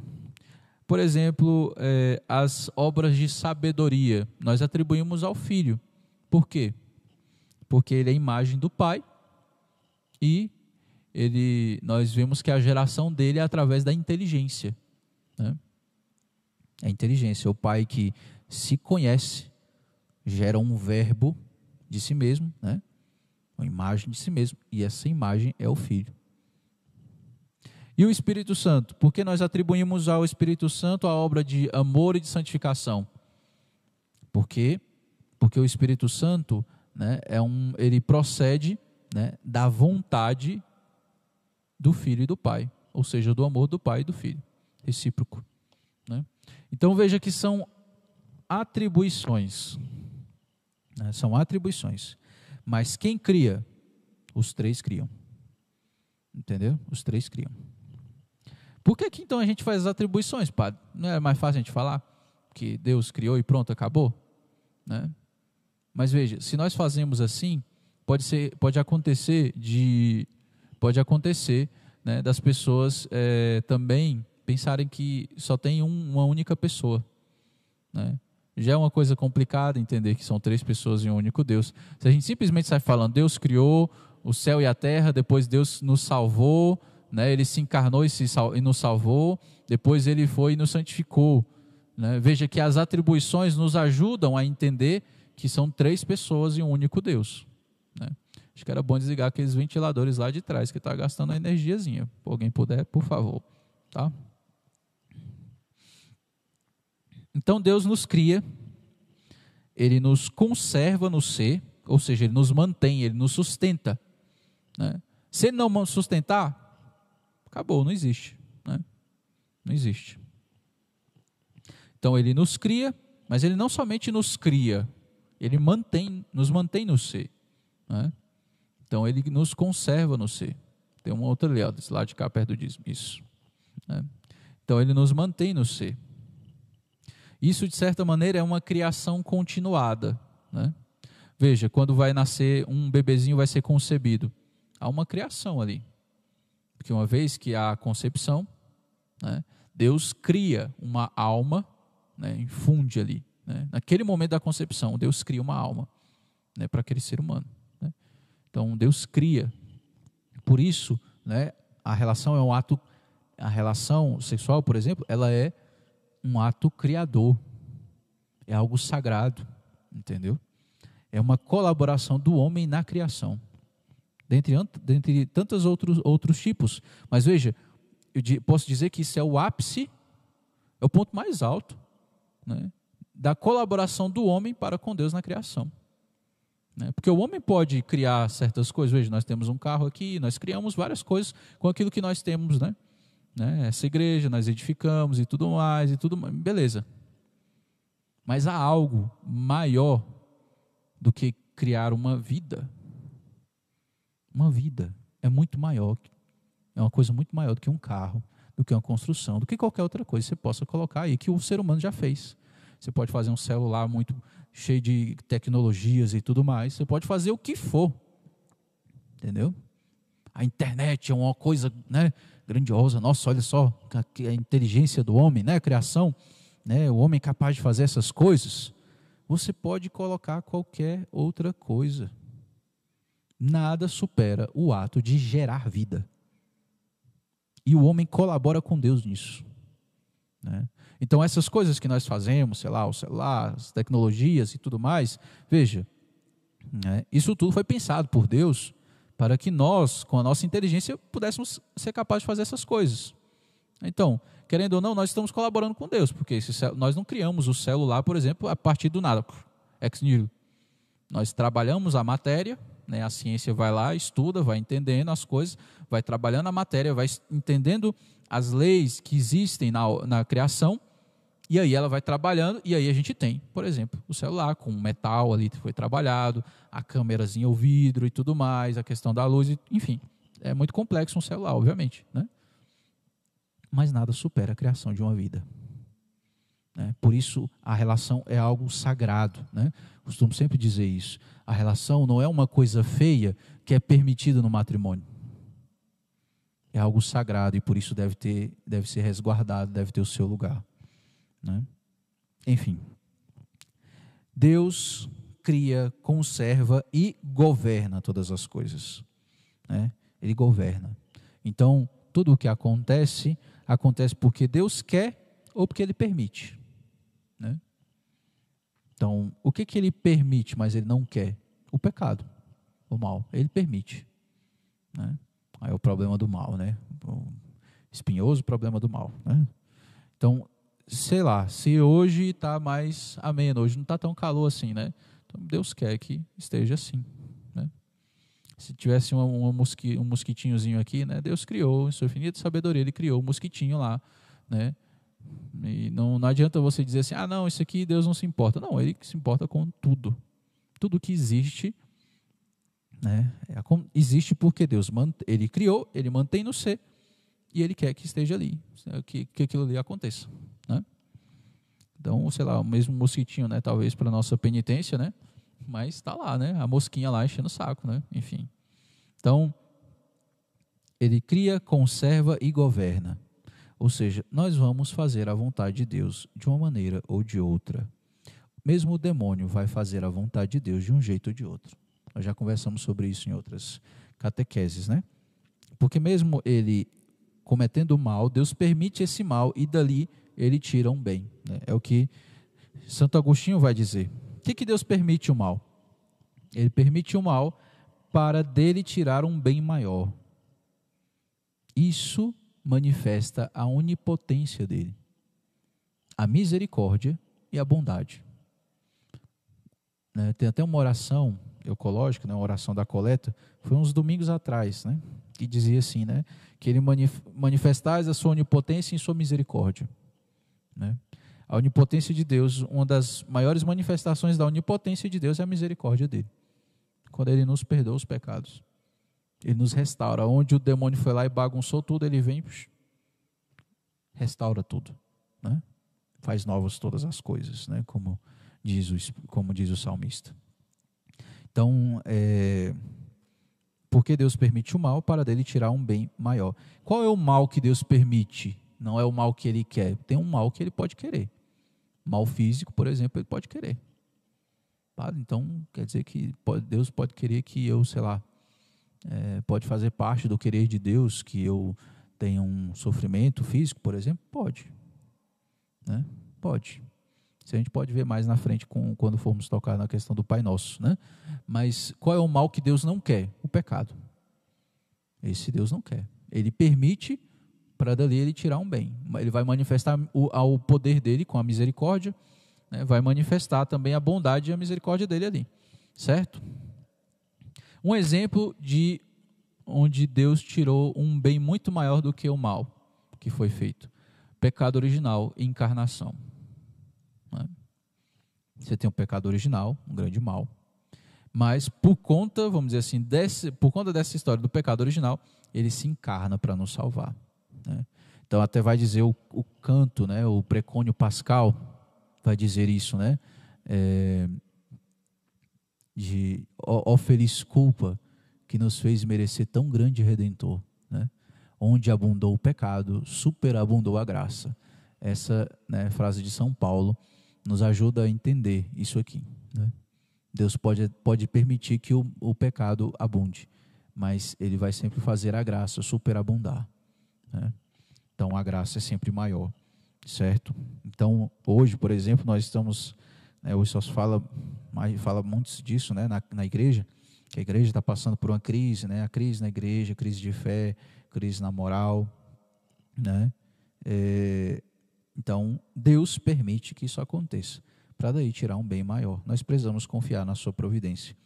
Por exemplo, é, as obras de sabedoria, nós atribuímos ao Filho. Por quê? Porque ele é a imagem do Pai e ele, nós vemos que a geração dele é através da inteligência. Né? A inteligência, o Pai que se conhece, gera um verbo de si mesmo, né? uma imagem de si mesmo, e essa imagem é o Filho. E o Espírito Santo? Por que nós atribuímos ao Espírito Santo a obra de amor e de santificação? Por quê? Porque o Espírito Santo, né, é um, ele procede né, da vontade do Filho e do Pai, ou seja, do amor do Pai e do Filho, recíproco. Né? Então veja que são atribuições, né, são atribuições. Mas quem cria? Os três criam. Entendeu? Os três criam. Por que, que então a gente faz as atribuições, padre? Não é mais fácil a gente falar que Deus criou e pronto, acabou? Né? Mas veja, se nós fazemos assim, pode, ser, pode acontecer de pode acontecer né, das pessoas é, também pensarem que só tem um, uma única pessoa. Né? Já é uma coisa complicada entender que são três pessoas e um único Deus. Se a gente simplesmente sai falando, Deus criou o céu e a terra, depois Deus nos salvou, né? ele se encarnou e, se e nos salvou, depois ele foi e nos santificou. Né? Veja que as atribuições nos ajudam a entender que são três pessoas e um único Deus. Né? Acho que era bom desligar aqueles ventiladores lá de trás que está gastando a energiazinha. Se alguém puder, por favor. Tá? Então Deus nos cria, Ele nos conserva no ser, ou seja, Ele nos mantém, Ele nos sustenta. Né? Se Ele não sustentar, acabou, não existe. Né? Não existe. Então Ele nos cria, mas Ele não somente nos cria, Ele mantém, nos mantém no ser. Né? Então Ele nos conserva no ser. Tem uma outra ali, ó, desse lado de cá perto diz isso. Né? Então Ele nos mantém no ser. Isso, de certa maneira, é uma criação continuada. Né? Veja, quando vai nascer um bebezinho, vai ser concebido. Há uma criação ali. Porque uma vez que há a concepção, né, Deus cria uma alma, né, infunde ali. Né? Naquele momento da concepção, Deus cria uma alma né, para aquele ser humano. Né? Então, Deus cria. Por isso, né, a relação é um ato. A relação sexual, por exemplo, ela é um ato criador, é algo sagrado, entendeu? É uma colaboração do homem na criação, dentre, dentre tantos outros, outros tipos. Mas veja, eu posso dizer que isso é o ápice, é o ponto mais alto né, da colaboração do homem para com Deus na criação. Né? Porque o homem pode criar certas coisas. Veja, nós temos um carro aqui, nós criamos várias coisas com aquilo que nós temos, né? né? Essa igreja nós edificamos e tudo mais e tudo mais, beleza. Mas há algo maior do que criar uma vida. Uma vida é muito maior, é uma coisa muito maior do que um carro, do que uma construção, do que qualquer outra coisa que você possa colocar aí que o ser humano já fez. Você pode fazer um celular muito cheio de tecnologias e tudo mais. Você pode fazer o que for. Entendeu? A internet é uma coisa, né? grandiosa. Nossa, olha só a, inteligência do homem, né? A criação, né? O homem capaz de fazer essas coisas. Você pode colocar qualquer outra coisa. Nada supera o ato de gerar vida. E o homem colabora com Deus nisso. Né? Então, essas coisas que nós fazemos, sei lá, o celular, as tecnologias e tudo mais, veja, né? isso tudo foi pensado por Deus para que nós, com a nossa inteligência, pudéssemos ser capazes de fazer essas coisas. Então, querendo ou não, nós estamos colaborando com Deus, porque nós não criamos o celular, por exemplo, a partir do nada, ex nihilo. Nós trabalhamos a matéria, né, a ciência vai lá, estuda, vai entendendo as coisas, vai trabalhando a matéria, vai entendendo as leis que existem na, na criação, e aí ela vai trabalhando, e aí a gente tem, por exemplo, o celular com metal ali que foi trabalhado, a câmerazinha, o vidro e tudo mais, a questão da luz, enfim. É muito complexo um celular, obviamente, né? Mas nada supera a criação de uma vida. Né? Por isso, a relação é algo sagrado. Né? Costumo sempre dizer isso. A relação não é uma coisa feia que é permitida no matrimônio. É algo sagrado e por isso deve, ter, deve ser resguardado, deve ter o seu lugar. Né? Enfim, Deus cria, conserva e governa todas as coisas. Né? Ele governa. Então, tudo o que acontece, acontece porque Deus quer ou porque Ele permite. Né? Então, o que, que Ele permite, mas Ele não quer? O pecado, o mal. Ele permite. Né? Aí é o problema do mal, né? O espinhoso problema do mal. Né? Então, sei lá, se hoje está mais ameno, hoje não está tão calor assim, né? Então Deus quer que esteja assim. Né? Se tivesse uma, uma mosqui, um mosquitinhozinho aqui, né? Deus criou, em sua infinita sabedoria, Ele criou um mosquitinho lá, né? E não, não adianta você dizer assim, ah, não, isso aqui Deus não se importa. Não, Ele se importa com tudo. Tudo que existe, né? É, existe porque Deus Ele criou, Ele mantém no ser e Ele quer que esteja ali, que, que aquilo ali aconteça. Né? Então, sei lá, o mesmo mosquitinho, né? Talvez para nossa penitência, né? Mas está lá, né? A mosquinha lá enchendo o saco, né? Enfim. Então, ele cria, conserva e governa. Ou seja, nós vamos fazer a vontade de Deus de uma maneira ou de outra. Mesmo o demônio vai fazer a vontade de Deus de um jeito ou de outro. Nós já conversamos sobre isso em outras catequeses, né? Porque mesmo ele cometendo mal, Deus permite esse mal e dali ele tira um bem. Né? É o que Santo Agostinho vai dizer. O que, que Deus permite o mal? Ele permite o mal para dele tirar um bem maior. Isso manifesta a onipotência dele, a misericórdia e a bondade. Né? Tem até uma oração ecológica, né? uma oração da coleta, foi uns domingos atrás, né? que dizia assim, né? que ele manif manifestais a sua onipotência em sua misericórdia. Né? A onipotência de Deus, uma das maiores manifestações da onipotência de Deus é a misericórdia dele. Quando ele nos perdoa os pecados. Ele nos restaura. Onde o demônio foi lá e bagunçou tudo, ele vem, restaura tudo, né? Faz novas todas as coisas, né? Como diz o, como diz o salmista. Então, é, porque Deus permite o mal para dele tirar um bem maior. Qual é o mal que Deus permite? Não é o mal que ele quer. Tem um mal que ele pode querer. Mal físico, por exemplo, ele pode querer. Então, quer dizer que Deus pode querer que eu, sei lá, é, pode fazer parte do querer de Deus que eu tenha um sofrimento físico, por exemplo? Pode. Né? Pode. Isso a gente pode ver mais na frente com, quando formos tocar na questão do Pai Nosso. Né? Mas qual é o mal que Deus não quer? O pecado. Esse Deus não quer. Ele permite para dali ele tirar um bem. Ele vai manifestar o, o poder dele com a misericórdia, né? vai manifestar também a bondade e a misericórdia dele ali. Certo? Um exemplo de onde Deus tirou um bem muito maior do que o mal que foi feito. Pecado original e encarnação. Né? Você tem um pecado original, um grande mal, mas por conta, vamos dizer assim, desse, por conta dessa história do pecado original, ele se encarna para nos salvar. Né? Então até vai dizer o, o, canto, né, o precônio pascal, vai dizer isso, né? É, de ó, ó, feliz culpa que nos fez merecer tão grande redentor, né? Onde abundou o pecado, superabundou a graça. Essa né, frase de São Paulo nos ajuda a entender isso aqui. Né? Deus pode, pode permitir que o, o pecado abunde, mas Ele vai sempre fazer a graça superabundar. Né? Então a graça é sempre maior, certo? Então hoje, por exemplo, nós estamos, né, hoje só se fala, fala muito disso, né, na, na igreja, que a igreja está passando por uma crise, né, a crise na igreja, crise de fé, crise na moral, né? É, então Deus permite que isso aconteça, para daí tirar um bem maior. Nós precisamos confiar na sua providência,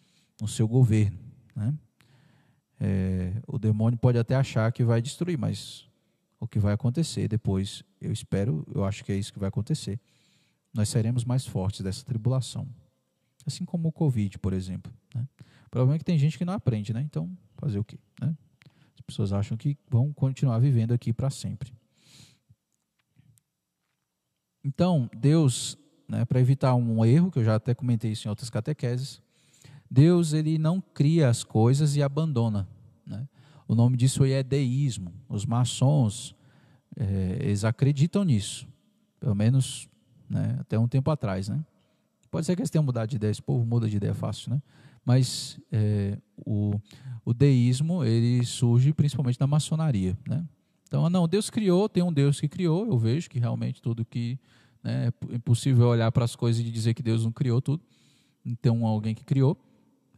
no seu governo, né? É, o demônio pode até achar que vai destruir, mas o que vai acontecer depois, eu espero, eu acho que é isso que vai acontecer. Nós seremos mais fortes dessa tribulação. Assim como o Covid, por exemplo. Né? O problema é que tem gente que não aprende, né? Então, fazer o quê? Né? As pessoas acham que vão continuar vivendo aqui para sempre. Então, Deus, né, para evitar um erro, que eu já até comentei isso em outras catequeses, Deus ele não cria as coisas e abandona. Né? O nome disso é deísmo. Os maçons, é, eles acreditam nisso. Pelo menos né, até um tempo atrás. Né? Pode ser que eles tenham mudado de ideia, esse povo muda de ideia fácil. Né? Mas é, o, o deísmo ele surge principalmente na maçonaria. Né? Então, não, Deus criou, tem um Deus que criou, eu vejo que realmente tudo que. Né, é impossível olhar para as coisas e dizer que Deus não criou tudo. Então, alguém que criou.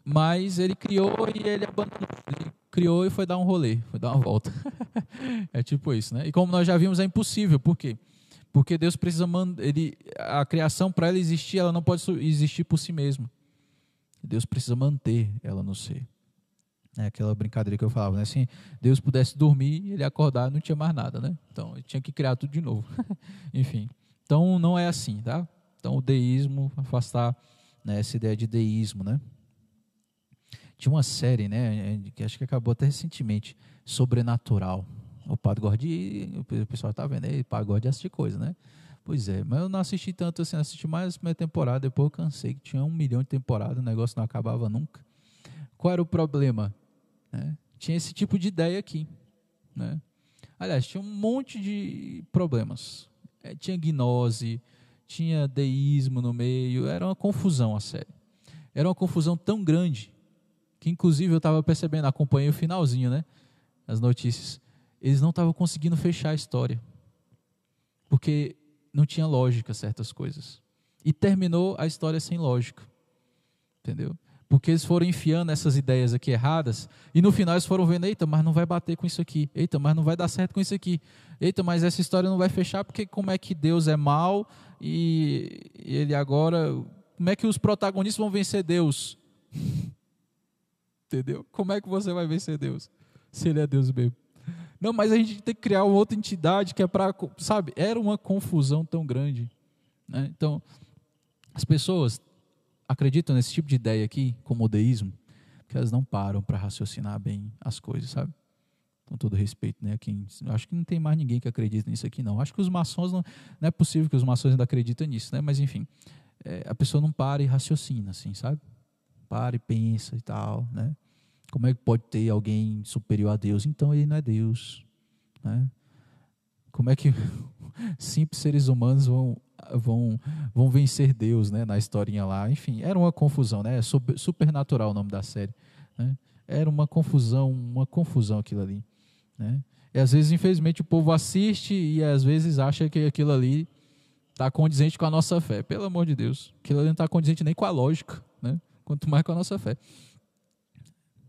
Mas ele criou e ele abandonou. Ele criou e foi dar um rolê, foi dar uma volta. é tipo isso, né? E como nós já vimos, é impossível. Por quê? Porque Deus precisa mandar. Ele, a criação, para ela existir, ela não pode existir por si mesma. Deus precisa manter ela no ser. É aquela brincadeira que eu falava, né? Assim, Deus pudesse dormir, ele acordar, não tinha mais nada, né? Então, ele tinha que criar tudo de novo. Enfim. Então, não é assim, tá? Então, o deísmo, afastar né, essa ideia de deísmo, né? Tinha uma série, né, que acho que acabou até recentemente, Sobrenatural. O Padre Gordi, o pessoal tá vendo aí, o Padre Gordi assistir coisa, né? Pois é, mas eu não assisti tanto assim, assisti mais a primeira temporada, depois eu cansei, que tinha um milhão de temporadas, o negócio não acabava nunca. Qual era o problema? Né? Tinha esse tipo de ideia aqui. Né? Aliás, tinha um monte de problemas. É, tinha gnose, tinha deísmo no meio, era uma confusão a série. Era uma confusão tão grande que, inclusive, eu estava percebendo, acompanhei o finalzinho, né? As notícias. Eles não estavam conseguindo fechar a história. Porque não tinha lógica certas coisas. E terminou a história sem lógica. Entendeu? Porque eles foram enfiando essas ideias aqui erradas, e no final eles foram vendo, eita, mas não vai bater com isso aqui, eita, mas não vai dar certo com isso aqui, eita, mas essa história não vai fechar, porque como é que Deus é mal e ele agora, como é que os protagonistas vão vencer Deus? Entendeu? Como é que você vai vencer Deus? Se ele é Deus mesmo. Não, mas a gente tem que criar uma outra entidade que é para, sabe? Era uma confusão tão grande. Né? Então, as pessoas acreditam nesse tipo de ideia aqui, como o deísmo, que elas não param para raciocinar bem as coisas, sabe? Com todo respeito, né? Quem, acho que não tem mais ninguém que acredita nisso aqui, não. Acho que os maçons não, não é possível que os maçons ainda acreditem nisso, né? Mas enfim, é, a pessoa não para e raciocina, assim, sabe? Para e pensa e tal, né? Como é que pode ter alguém superior a Deus? Então ele não é Deus, né? Como é que simples seres humanos vão vão, vão vencer Deus, né, na historinha lá. Enfim, era uma confusão, né? Super, supernatural o nome da série, né? Era uma confusão, uma confusão aquilo ali, né? E às vezes, infelizmente, o povo assiste e às vezes acha que aquilo ali está condizente com a nossa fé. Pelo amor de Deus, aquilo ali não está condizente nem com a lógica, né? Quanto mais com a nossa fé.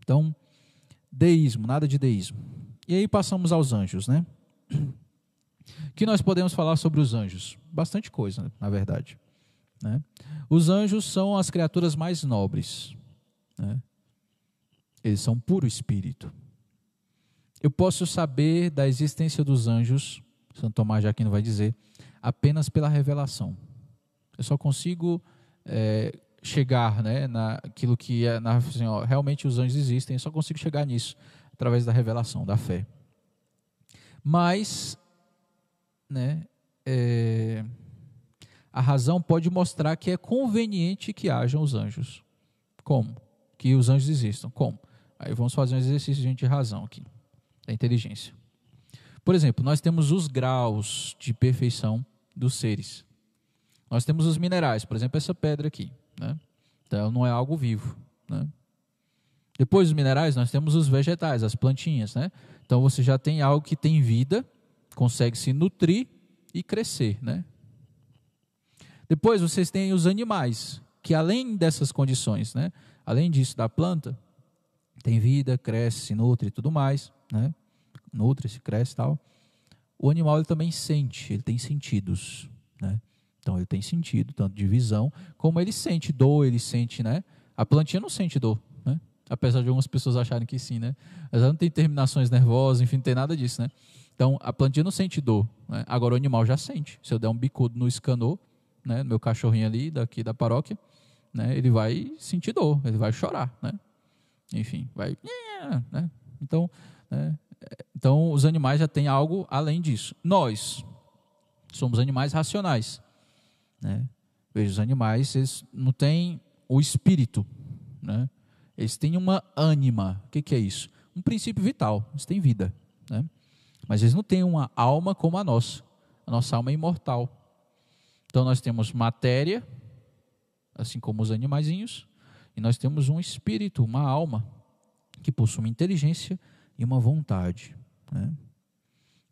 Então, deísmo, nada de deísmo. E aí passamos aos anjos, né? que nós podemos falar sobre os anjos? Bastante coisa, na verdade. Né? Os anjos são as criaturas mais nobres. Né? Eles são puro espírito. Eu posso saber da existência dos anjos, Santo Tomás de Aquino vai dizer, apenas pela revelação. Eu só consigo é, chegar né, naquilo que é, na, assim, ó, realmente os anjos existem, eu só consigo chegar nisso através da revelação, da fé. Mas né, é, a razão pode mostrar que é conveniente que hajam os anjos. Como? Que os anjos existam. Como? Aí vamos fazer um exercício de razão aqui, da inteligência. Por exemplo, nós temos os graus de perfeição dos seres. Nós temos os minerais, por exemplo, essa pedra aqui. Né? Então, não é algo vivo. Né? Depois dos minerais, nós temos os vegetais, as plantinhas. Né? Então, você já tem algo que tem vida consegue se nutrir e crescer, né? Depois vocês têm os animais, que além dessas condições, né? Além disso da planta, tem vida, cresce, se nutre e tudo mais, né? Nutre, se cresce e tal. O animal ele também sente, ele tem sentidos, né? Então ele tem sentido, tanto de visão, como ele sente dor, ele sente, né? A plantinha não sente dor, né? Apesar de algumas pessoas acharem que sim, né? Ela não tem terminações nervosas, enfim, não tem nada disso, né? Então, a plantinha não sente dor. Né? Agora, o animal já sente. Se eu der um bicudo no escanor, né, meu cachorrinho ali, daqui da paróquia, né, ele vai sentir dor, ele vai chorar. Né? Enfim, vai. Né? Então, né, então, os animais já têm algo além disso. Nós somos animais racionais. Né? Veja, os animais eles não têm o espírito. Né? Eles têm uma ânima. O que, que é isso? Um princípio vital. Eles têm vida. Né? Mas eles não têm uma alma como a nossa. A nossa alma é imortal. Então nós temos matéria, assim como os animaizinhos, e nós temos um espírito, uma alma, que possui uma inteligência e uma vontade. Né?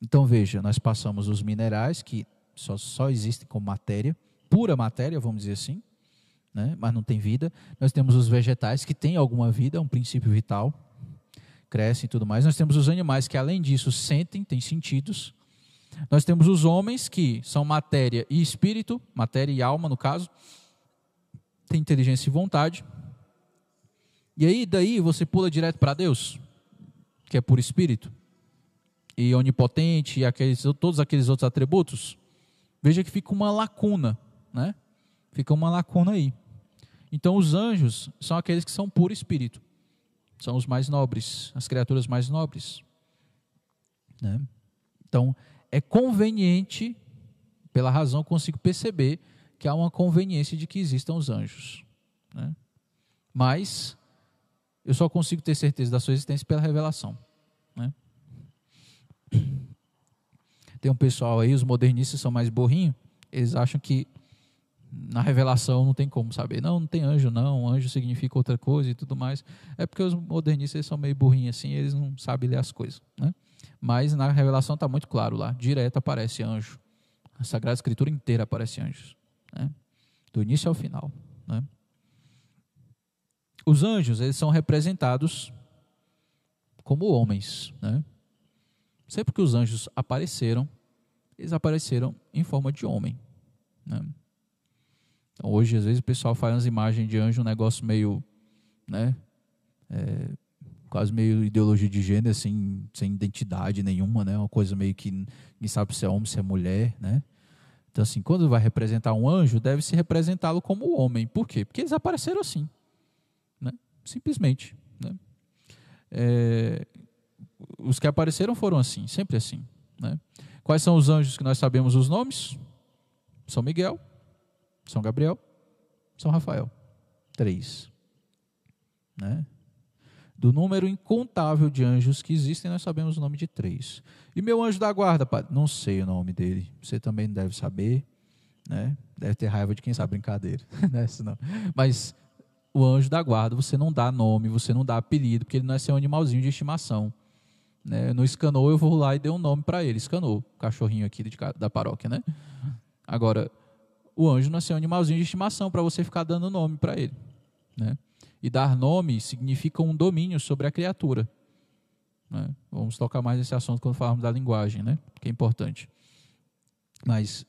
Então veja, nós passamos os minerais que só, só existem como matéria, pura matéria, vamos dizer assim, né? mas não tem vida. Nós temos os vegetais que têm alguma vida, um princípio vital crescem e tudo mais. Nós temos os animais que, além disso, sentem, têm sentidos. Nós temos os homens que são matéria e espírito, matéria e alma, no caso, tem inteligência e vontade. E aí, daí, você pula direto para Deus, que é por espírito, e onipotente, e aqueles, todos aqueles outros atributos. Veja que fica uma lacuna, né? Fica uma lacuna aí. Então, os anjos são aqueles que são puro espírito são os mais nobres, as criaturas mais nobres. Né? Então, é conveniente, pela razão consigo perceber que há uma conveniência de que existam os anjos. Né? Mas, eu só consigo ter certeza da sua existência pela revelação. Né? Tem um pessoal aí, os modernistas são mais burrinhos, eles acham que na revelação não tem como saber. Não, não tem anjo, não. Anjo significa outra coisa e tudo mais. É porque os modernistas são meio burrinhos assim, eles não sabem ler as coisas. Né? Mas na revelação está muito claro lá. Direto aparece anjo. A Sagrada Escritura inteira aparece anjos. Né? Do início ao final. Né? Os anjos, eles são representados como homens. Né? Sempre que os anjos apareceram, eles apareceram em forma de homem. Né? Então, hoje, às vezes, o pessoal faz umas imagens de anjo, um negócio meio, né, é, quase meio ideologia de gênero, assim, sem identidade nenhuma, né, uma coisa meio que ninguém sabe se é homem, se é mulher, né. Então, assim, quando vai representar um anjo, deve se representá-lo como homem. Por quê? Porque eles apareceram assim, né, simplesmente, né. É, os que apareceram foram assim, sempre assim, né. Quais são os anjos que nós sabemos os nomes? São Miguel, são Gabriel, São Rafael. Três. Né? Do número incontável de anjos que existem, nós sabemos o nome de três. E meu anjo da guarda, padre? Não sei o nome dele. Você também deve saber. Né? Deve ter raiva de quem sabe brincadeira. né? Senão. Mas o anjo da guarda, você não dá nome, você não dá apelido, porque ele não é seu animalzinho de estimação. Né? No escanou, eu vou lá e dei um nome para ele. Escanou, cachorrinho aqui de, da paróquia. Né? Agora, o anjo nasceu um animalzinho de estimação para você ficar dando nome para ele. Né? E dar nome significa um domínio sobre a criatura. Né? Vamos tocar mais nesse assunto quando falarmos da linguagem, né? que é importante. Mas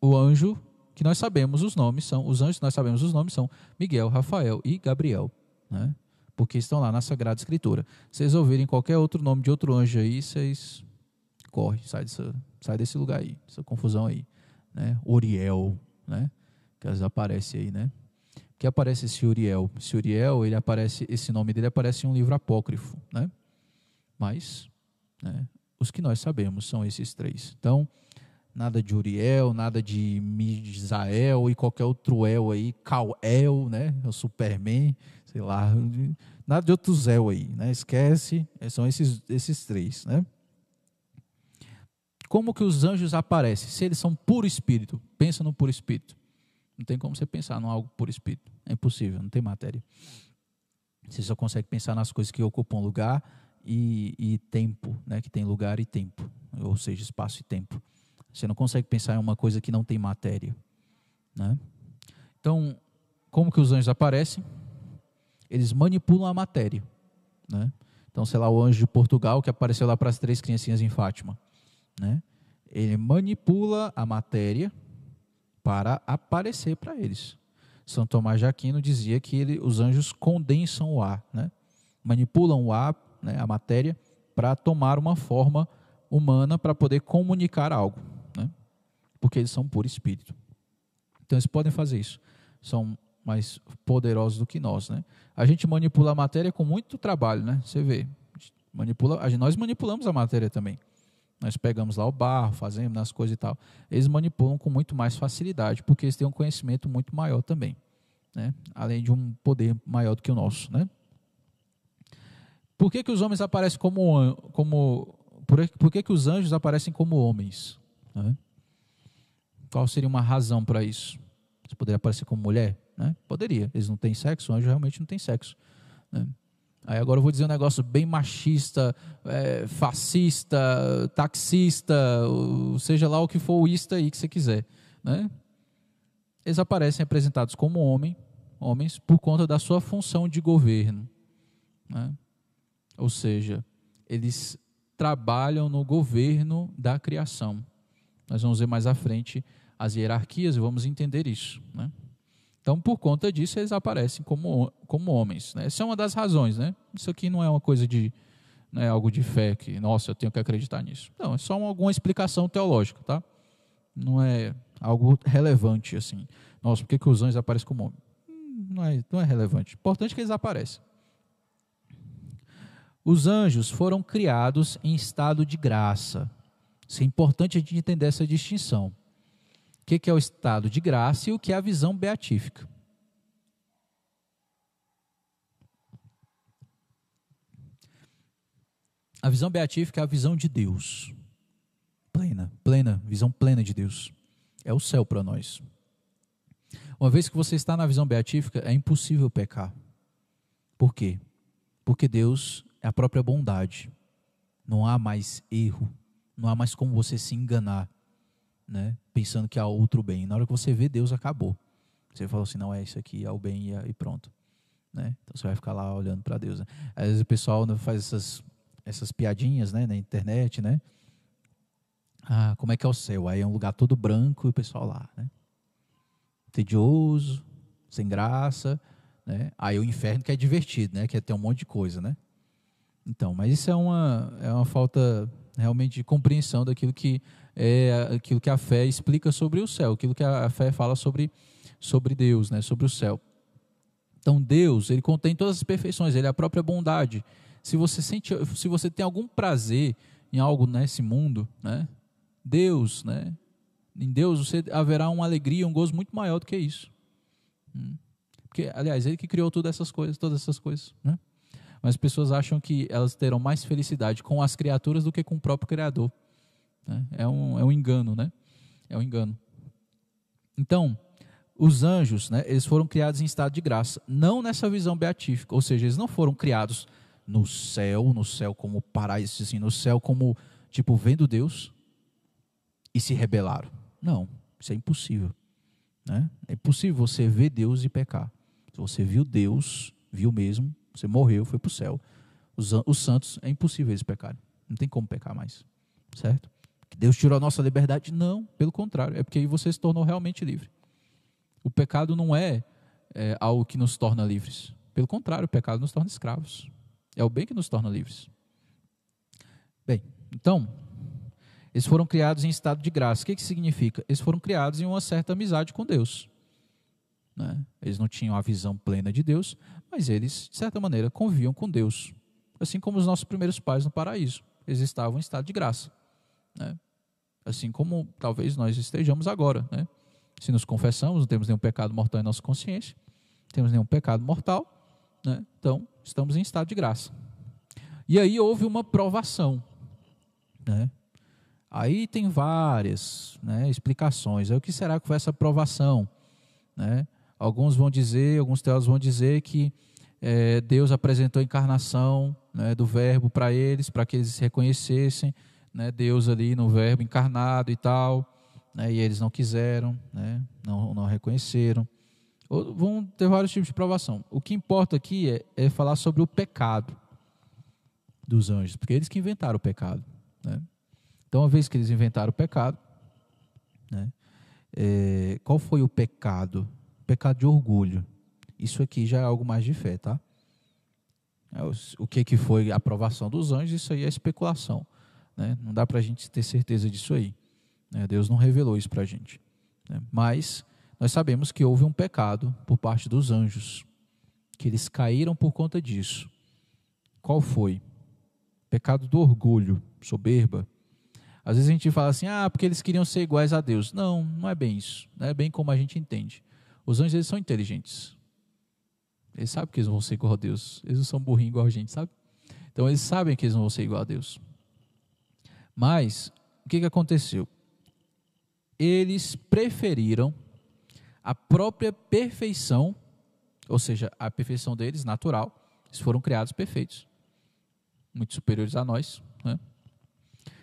o anjo que nós sabemos os nomes são, os anjos que nós sabemos os nomes são Miguel, Rafael e Gabriel. Né? Porque estão lá na Sagrada Escritura. Se vocês ouvirem qualquer outro nome de outro anjo aí, vocês corre, sai, sai desse lugar aí, dessa confusão aí. Né? Uriel, né? Que às vezes aparece aí, né? Que aparece esse Uriel. Esse Uriel, ele aparece, esse nome dele aparece em um livro apócrifo, né? Mas, né, os que nós sabemos são esses três. Então, nada de Uriel, nada de Misael e qualquer outro El aí, Cal-El, né? O Superman, sei lá, nada de outro Zéu aí, né? Esquece, são esses, esses três, né? Como que os anjos aparecem? Se eles são puro espírito, pensa no puro espírito. Não tem como você pensar em algo puro espírito. É impossível, não tem matéria. Você só consegue pensar nas coisas que ocupam lugar e, e tempo, né? que tem lugar e tempo, ou seja, espaço e tempo. Você não consegue pensar em uma coisa que não tem matéria. Né? Então, como que os anjos aparecem? Eles manipulam a matéria. Né? Então, sei lá, o anjo de Portugal que apareceu lá para as três criancinhas em Fátima. Né? Ele manipula a matéria para aparecer para eles. São Tomás de Aquino dizia que ele, os anjos condensam o ar, né? manipulam o ar, né, a matéria, para tomar uma forma humana para poder comunicar algo, né? porque eles são puro espírito. Então eles podem fazer isso. São mais poderosos do que nós, né? A gente manipula a matéria com muito trabalho, né? Você vê, manipula, nós manipulamos a matéria também. Nós pegamos lá o barro, fazemos as coisas e tal. Eles manipulam com muito mais facilidade, porque eles têm um conhecimento muito maior também. Né? Além de um poder maior do que o nosso. Né? Por que, que os homens aparecem como. como por, por que, que os anjos aparecem como homens? Né? Qual seria uma razão para isso? Você poderia aparecer como mulher? Né? Poderia. Eles não têm sexo, o anjo realmente não tem sexo. Né? Aí agora eu vou dizer um negócio bem machista, é, fascista, taxista, seja lá o que for o ista aí que você quiser. Né? Eles aparecem representados como homem, homens por conta da sua função de governo. Né? Ou seja, eles trabalham no governo da criação. Nós vamos ver mais à frente as hierarquias e vamos entender isso. Né? Então, por conta disso, eles aparecem como, como homens. Né? Essa é uma das razões. Né? Isso aqui não é uma coisa de. Não é algo de fé que, nossa, eu tenho que acreditar nisso. Não, é só uma, alguma explicação teológica, tá? Não é algo relevante assim. Nossa, por que, que os anjos aparecem como homens? Hum, não é, não é relevante. Importante é que eles aparecem. Os anjos foram criados em estado de graça. Isso é importante a gente entender essa distinção o que, é o estado de graça e o que é a visão beatífica. A visão beatífica é a visão de Deus, plena, plena, visão plena de Deus. É o céu para nós. Uma vez que você está na visão beatífica, é impossível pecar. Por quê? Porque Deus é a própria bondade. Não há mais erro, não há mais como você se enganar, né? Pensando que há outro bem. Na hora que você vê Deus, acabou. Você fala assim, não é isso aqui, é o bem e pronto. Né? Então você vai ficar lá olhando para Deus. Né? Às vezes o pessoal né, faz essas, essas piadinhas né, na internet, né? Ah, como é que é o céu? Aí é um lugar todo branco e o pessoal lá, né? Tedioso, sem graça, né? Aí o inferno que é divertido, né? Que é ter um monte de coisa, né? Então, mas isso é uma, é uma falta realmente de compreensão daquilo que é aquilo que a fé explica sobre o céu, aquilo que a fé fala sobre, sobre Deus, né? Sobre o céu. Então Deus, ele contém todas as perfeições, ele é a própria bondade. Se você sente, se você tem algum prazer em algo nesse mundo, né? Deus, né? Em Deus você haverá uma alegria, um gozo muito maior do que isso. Hum. Porque, aliás, ele que criou todas essas coisas, todas essas coisas, né? Mas as pessoas acham que elas terão mais felicidade com as criaturas do que com o próprio Criador. Né? É, um, é um engano, né? É um engano. Então, os anjos, né, eles foram criados em estado de graça, não nessa visão beatífica, ou seja, eles não foram criados no céu, no céu como paraíso, assim, no céu como, tipo, vendo Deus e se rebelaram. Não, isso é impossível. Né? É impossível você ver Deus e pecar. Se você viu Deus, viu mesmo, você morreu, foi para o céu. Os, os santos, é impossível eles pecarem. Não tem como pecar mais. Certo? Que Deus tirou a nossa liberdade? Não, pelo contrário. É porque aí você se tornou realmente livre. O pecado não é, é algo que nos torna livres. Pelo contrário, o pecado nos torna escravos. É o bem que nos torna livres. Bem, então, eles foram criados em estado de graça. O que, que significa? Eles foram criados em uma certa amizade com Deus. Né? Eles não tinham a visão plena de Deus, mas eles, de certa maneira, conviviam com Deus. Assim como os nossos primeiros pais no paraíso. Eles estavam em estado de graça. Né? Assim como talvez nós estejamos agora. Né? Se nos confessamos, não temos nenhum pecado mortal em nossa consciência, não temos nenhum pecado mortal, né? então estamos em estado de graça. E aí houve uma provação. Né? Aí tem várias né, explicações. o que será que foi essa provação? Né? Alguns vão dizer, alguns teólogos vão dizer que é, Deus apresentou a encarnação né, do Verbo para eles, para que eles reconhecessem né, Deus ali no Verbo encarnado e tal né, e eles não quiseram, né, não, não reconheceram. Ou vão ter vários tipos de provação. O que importa aqui é, é falar sobre o pecado dos anjos, porque eles que inventaram o pecado. Né? Então, uma vez que eles inventaram o pecado, né, é, qual foi o pecado? Pecado de orgulho. Isso aqui já é algo mais de fé, tá? É, o que, que foi a aprovação dos anjos, isso aí é especulação. Né? Não dá para a gente ter certeza disso aí. Né? Deus não revelou isso para a gente. Né? Mas nós sabemos que houve um pecado por parte dos anjos, que eles caíram por conta disso. Qual foi? Pecado do orgulho, soberba. Às vezes a gente fala assim, ah, porque eles queriam ser iguais a Deus. Não, não é bem isso. Não é bem como a gente entende. Os anjos eles são inteligentes. Eles sabem que eles vão ser igual a Deus. Eles não são burrinhos igual a gente, sabe? Então eles sabem que eles não vão ser igual a Deus. Mas, o que, que aconteceu? eles preferiram a própria perfeição, ou seja, a perfeição deles, natural, eles foram criados perfeitos, muito superiores a nós. Né?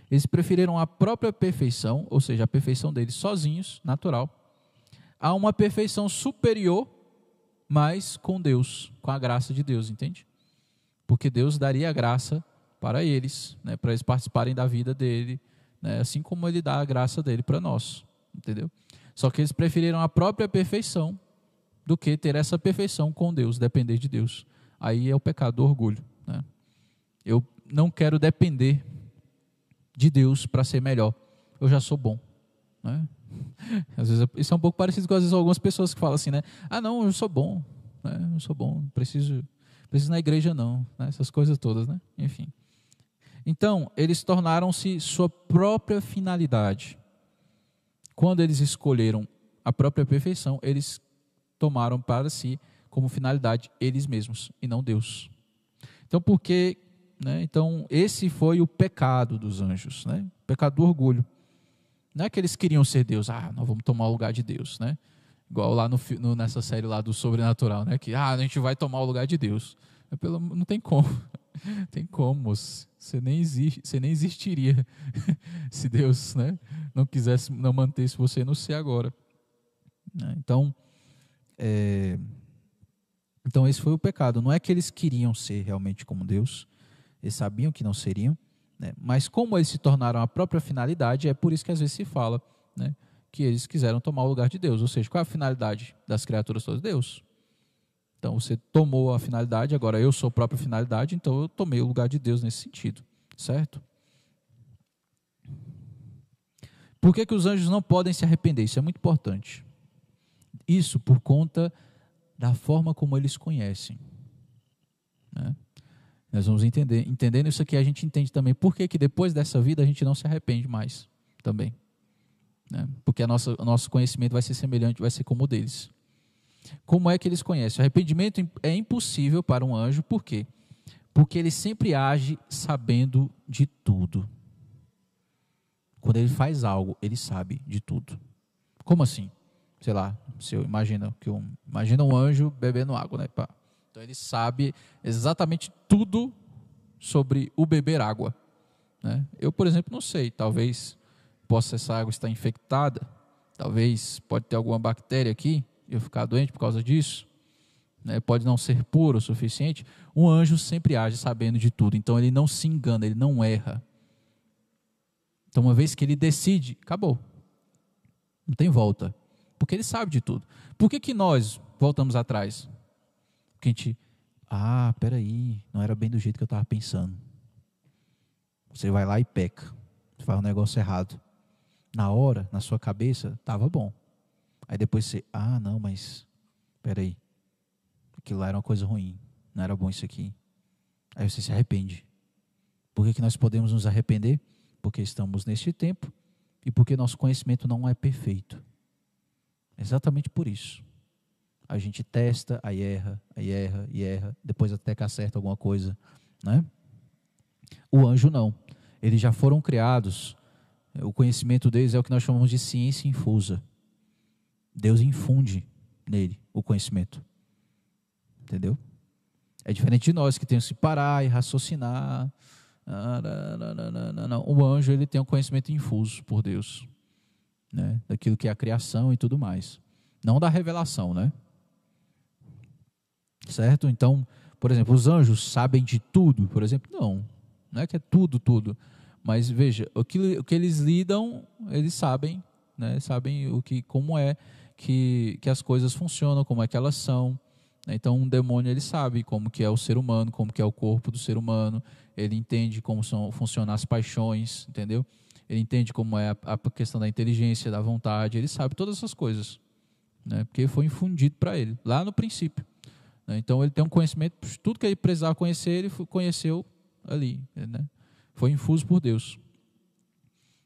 Eles preferiram a própria perfeição, ou seja, a perfeição deles sozinhos, natural, a uma perfeição superior, mas com Deus, com a graça de Deus, entende? Porque Deus daria a graça para eles, né, para eles participarem da vida dele, né? assim como ele dá a graça dele para nós, entendeu? Só que eles preferiram a própria perfeição do que ter essa perfeição com Deus, depender de Deus. Aí é o pecado do orgulho. Né? Eu não quero depender de Deus para ser melhor. Eu já sou bom. Né? Às vezes isso é um pouco parecido com às vezes, algumas pessoas que falam assim, né? Ah, não, eu sou bom. Né? Eu sou bom. Preciso, preciso na igreja não. Né? Essas coisas todas, né? Enfim. Então, eles tornaram-se sua própria finalidade. Quando eles escolheram a própria perfeição, eles tomaram para si como finalidade eles mesmos e não Deus. Então, porque, né, então esse foi o pecado dos anjos, né? O pecado do orgulho. Não é que eles queriam ser Deus, ah, nós vamos tomar o lugar de Deus, né? Igual lá no, no, nessa série lá do Sobrenatural, né? Que, ah, a gente vai tomar o lugar de Deus. É pelo, não tem como. tem como. Você nem, existe, você nem existiria se Deus né, não quisesse, não mantesse você no ser agora. Né? Então, é, então esse foi o pecado. Não é que eles queriam ser realmente como Deus, eles sabiam que não seriam, né? mas como eles se tornaram a própria finalidade, é por isso que às vezes se fala né, que eles quiseram tomar o lugar de Deus. Ou seja, qual é a finalidade das criaturas todas? Deus. Então você tomou a finalidade, agora eu sou a própria finalidade, então eu tomei o lugar de Deus nesse sentido, certo? Por que, que os anjos não podem se arrepender? Isso é muito importante. Isso por conta da forma como eles conhecem. Né? Nós vamos entender, entendendo isso aqui, a gente entende também por que, que depois dessa vida a gente não se arrepende mais também. Né? Porque a nossa, o nosso conhecimento vai ser semelhante, vai ser como o deles. Como é que eles conhecem? O arrependimento é impossível para um anjo, por quê? Porque ele sempre age sabendo de tudo. Quando ele faz algo, ele sabe de tudo. Como assim? sei lá, se eu imagino que um, imagina um anjo bebendo água, né? Então ele sabe exatamente tudo sobre o beber água. Né? Eu, por exemplo, não sei. Talvez possa essa água estar infectada. Talvez pode ter alguma bactéria aqui eu ficar doente por causa disso. Né? Pode não ser puro o suficiente. Um anjo sempre age sabendo de tudo. Então ele não se engana, ele não erra. Então, uma vez que ele decide, acabou. Não tem volta. Porque ele sabe de tudo. Por que, que nós voltamos atrás? Porque a gente, ah, peraí, não era bem do jeito que eu estava pensando. Você vai lá e peca. Você faz um negócio errado. Na hora, na sua cabeça, estava bom. Aí depois você, ah, não, mas peraí. Aquilo lá era uma coisa ruim. Não era bom isso aqui. Aí você se arrepende. Por que, que nós podemos nos arrepender? Porque estamos neste tempo e porque nosso conhecimento não é perfeito. Exatamente por isso. A gente testa, aí erra, aí erra e erra, depois até que acerta alguma coisa, né? O anjo não. Eles já foram criados. O conhecimento deles é o que nós chamamos de ciência infusa. Deus infunde nele o conhecimento. Entendeu? É diferente de nós que temos que parar e raciocinar. Não, O anjo ele tem um conhecimento infuso por Deus né, daquilo que é a criação e tudo mais. Não da revelação, né? Certo? Então, por exemplo, os anjos sabem de tudo, por exemplo? Não, não é que é tudo, tudo. Mas veja, o que, o que eles lidam, eles sabem, né? Sabem o que, como é que, que as coisas funcionam, como é que elas são. Então, um demônio ele sabe como que é o ser humano, como que é o corpo do ser humano. Ele entende como são funcionam as paixões, entendeu? ele entende como é a, a questão da inteligência, da vontade, ele sabe todas essas coisas, né? porque foi infundido para ele, lá no princípio. Né? Então ele tem um conhecimento, tudo que ele precisava conhecer, ele conheceu ali, né? foi infuso por Deus.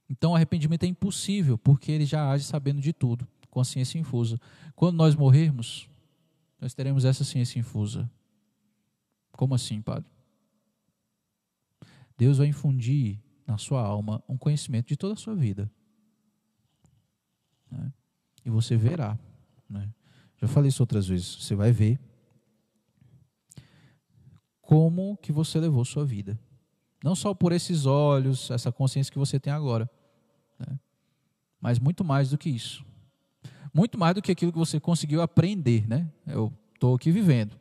Então arrependimento é impossível, porque ele já age sabendo de tudo, consciência infusa. Quando nós morrermos, nós teremos essa ciência infusa. Como assim, Padre? Deus vai infundir na sua alma um conhecimento de toda a sua vida. Né? E você verá. Né? Já falei isso outras vezes. Você vai ver como que você levou sua vida. Não só por esses olhos, essa consciência que você tem agora. Né? Mas muito mais do que isso. Muito mais do que aquilo que você conseguiu aprender. Né? Eu estou aqui vivendo.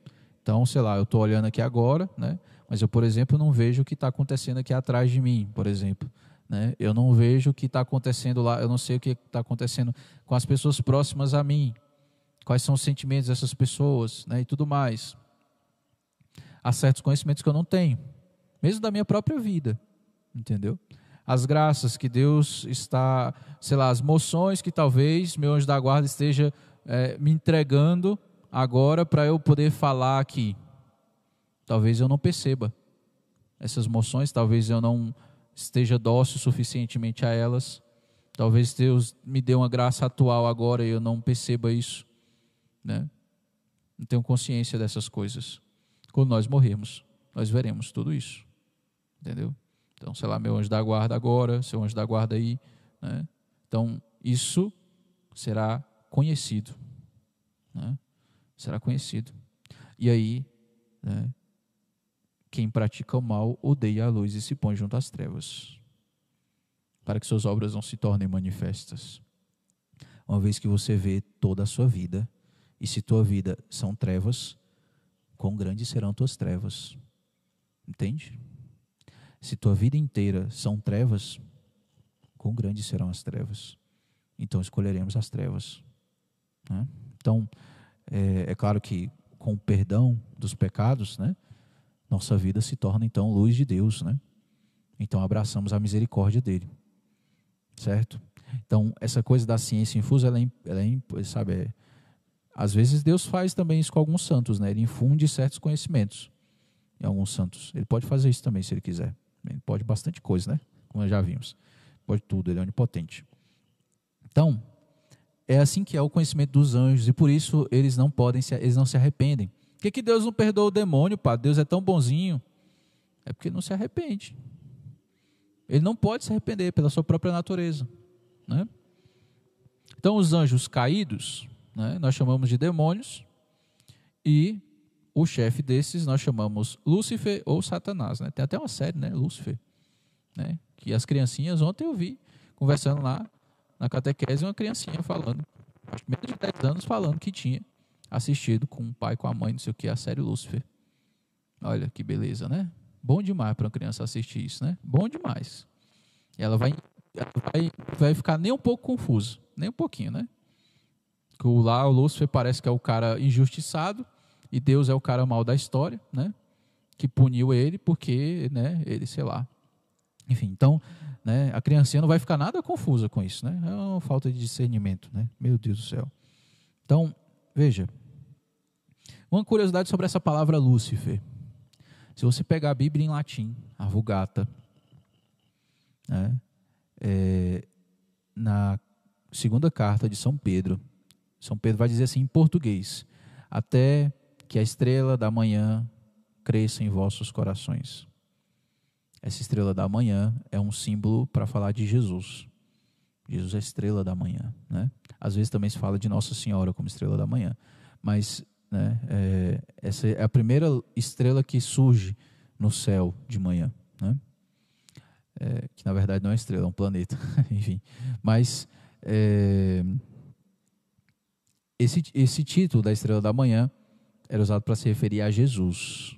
Então, sei lá, eu estou olhando aqui agora, né? Mas eu, por exemplo, não vejo o que está acontecendo aqui atrás de mim, por exemplo. Né? Eu não vejo o que está acontecendo lá, eu não sei o que está acontecendo com as pessoas próximas a mim, quais são os sentimentos dessas pessoas né? e tudo mais. Há certos conhecimentos que eu não tenho, mesmo da minha própria vida, entendeu? As graças que Deus está, sei lá, as moções que talvez meu anjo da guarda esteja é, me entregando agora para eu poder falar aqui, talvez eu não perceba essas emoções, talvez eu não esteja dócil suficientemente a elas. Talvez Deus me dê uma graça atual agora e eu não perceba isso, né? Não tenho consciência dessas coisas. Quando nós morrermos, nós veremos tudo isso, entendeu? Então, sei lá, meu anjo da guarda agora, seu anjo da guarda aí, né? Então, isso será conhecido. Né? Será conhecido. E aí, né, quem pratica o mal odeia a luz e se põe junto às trevas, para que suas obras não se tornem manifestas. Uma vez que você vê toda a sua vida, e se tua vida são trevas, quão grandes serão tuas trevas. Entende? Se tua vida inteira são trevas, quão grandes serão as trevas. Então escolheremos as trevas. Né? Então, é, é, claro que com o perdão dos pecados, né, nossa vida se torna então luz de Deus. Né? Então abraçamos a misericórdia dele. Certo? Então, essa coisa da ciência infusa, ela é, ela é sabe, é, às vezes Deus faz também isso com alguns santos, né? Ele infunde certos conhecimentos em alguns santos. Ele pode fazer isso também, se ele quiser. Ele pode bastante coisa, né? Como já vimos. Pode tudo, ele é onipotente. Então, é assim que é o conhecimento dos anjos, e por isso eles não podem, se, eles não se arrependem. Por que, que Deus não perdoa o demônio, pá? Deus é tão bonzinho. É porque não se arrepende. Ele não pode se arrepender pela sua própria natureza. Né? Então, os anjos caídos, né, nós chamamos de demônios, e o chefe desses nós chamamos Lúcifer ou Satanás. Né? Tem até uma série, né, Lúcifer, né, que as criancinhas, ontem eu vi, conversando lá na catequese, uma criancinha falando, acho que menos de 10 anos, falando que tinha assistido com o pai, com a mãe, não sei o que, a série Lúcifer. Olha que beleza, né? Bom demais para uma criança assistir isso, né? Bom demais. Ela vai, vai, vai ficar nem um pouco confusa, nem um pouquinho, né? Que lá o Lúcifer parece que é o cara injustiçado e Deus é o cara mal da história, né? Que puniu ele porque, né? Ele, sei lá. Enfim, então, né? A criancinha não vai ficar nada confusa com isso, né? É uma falta de discernimento, né? Meu Deus do céu. Então, veja. Uma curiosidade sobre essa palavra Lúcifer. Se você pegar a Bíblia em latim, a Vulgata, né? É, na segunda carta de São Pedro, São Pedro vai dizer assim em português: até que a estrela da manhã cresça em vossos corações. Essa estrela da manhã é um símbolo para falar de Jesus. Jesus é a estrela da manhã, né? Às vezes também se fala de Nossa Senhora como estrela da manhã, mas né, é, essa é a primeira estrela que surge no céu de manhã, né? É, que na verdade não é estrela, é um planeta, enfim. Mas é, esse, esse título da estrela da manhã era usado para se referir a Jesus.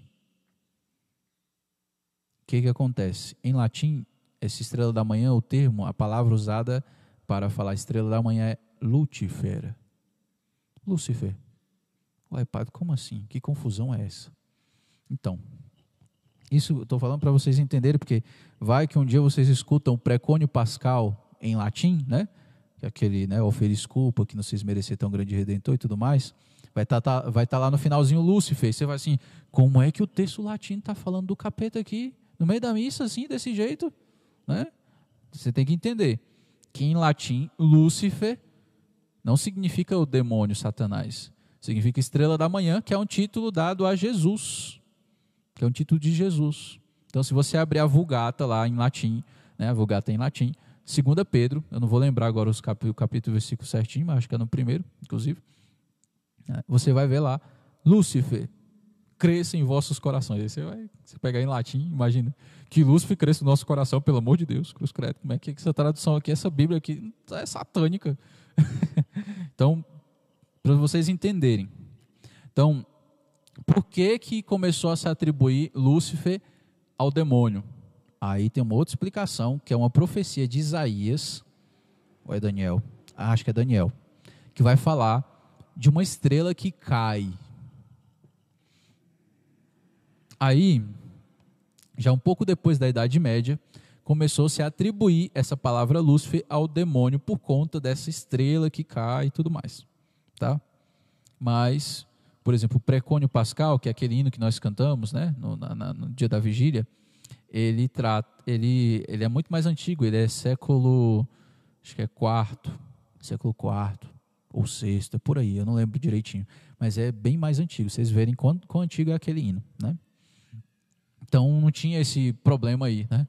O que, que acontece? Em latim, essa estrela da manhã, o termo, a palavra usada para falar estrela da manhã é Lucifer. Lúcifer. Ué, padre, como assim? Que confusão é essa? Então, isso estou falando para vocês entenderem, porque vai que um dia vocês escutam o precônio pascal em latim, né? É aquele, né, oferecer culpa, que não vocês merecer tão grande redentor e tudo mais. Vai estar tá, tá, vai tá lá no finalzinho Lúcifer. Você vai assim, como é que o texto latino está falando do capeta aqui? No meio da missa, assim, desse jeito? Né? Você tem que entender que em latim, Lúcifer não significa o demônio Satanás. Significa estrela da manhã, que é um título dado a Jesus que é um título de Jesus. Então, se você abrir a Vulgata lá em latim, né, a Vulgata em latim, 2 Pedro, eu não vou lembrar agora os cap, o capítulo e versículo certinho, mas acho que é no primeiro, inclusive, você vai ver lá, Lúcifer, cresça em vossos corações. Aí você vai você pegar em latim, imagina, que Lúcifer cresça no nosso coração, pelo amor de Deus, cruz credo, como é que essa tradução aqui, essa Bíblia aqui é satânica. então, para vocês entenderem. Então, por que, que começou a se atribuir Lúcifer ao demônio? Aí tem uma outra explicação, que é uma profecia de Isaías, ou é Daniel? Ah, acho que é Daniel, que vai falar de uma estrela que cai. Aí, já um pouco depois da Idade Média, começou-se a atribuir essa palavra Lúcifer ao demônio por conta dessa estrela que cai e tudo mais, tá? Mas por exemplo, o precônio pascal, que é aquele hino que nós cantamos, né, no, na, no dia da vigília, ele trata, ele, ele é muito mais antigo, ele é século, acho que é quarto, século quarto ou sexto, é por aí, eu não lembro direitinho, mas é bem mais antigo. Vocês verem quão, quão antigo é aquele hino, né? Então não tinha esse problema aí, né?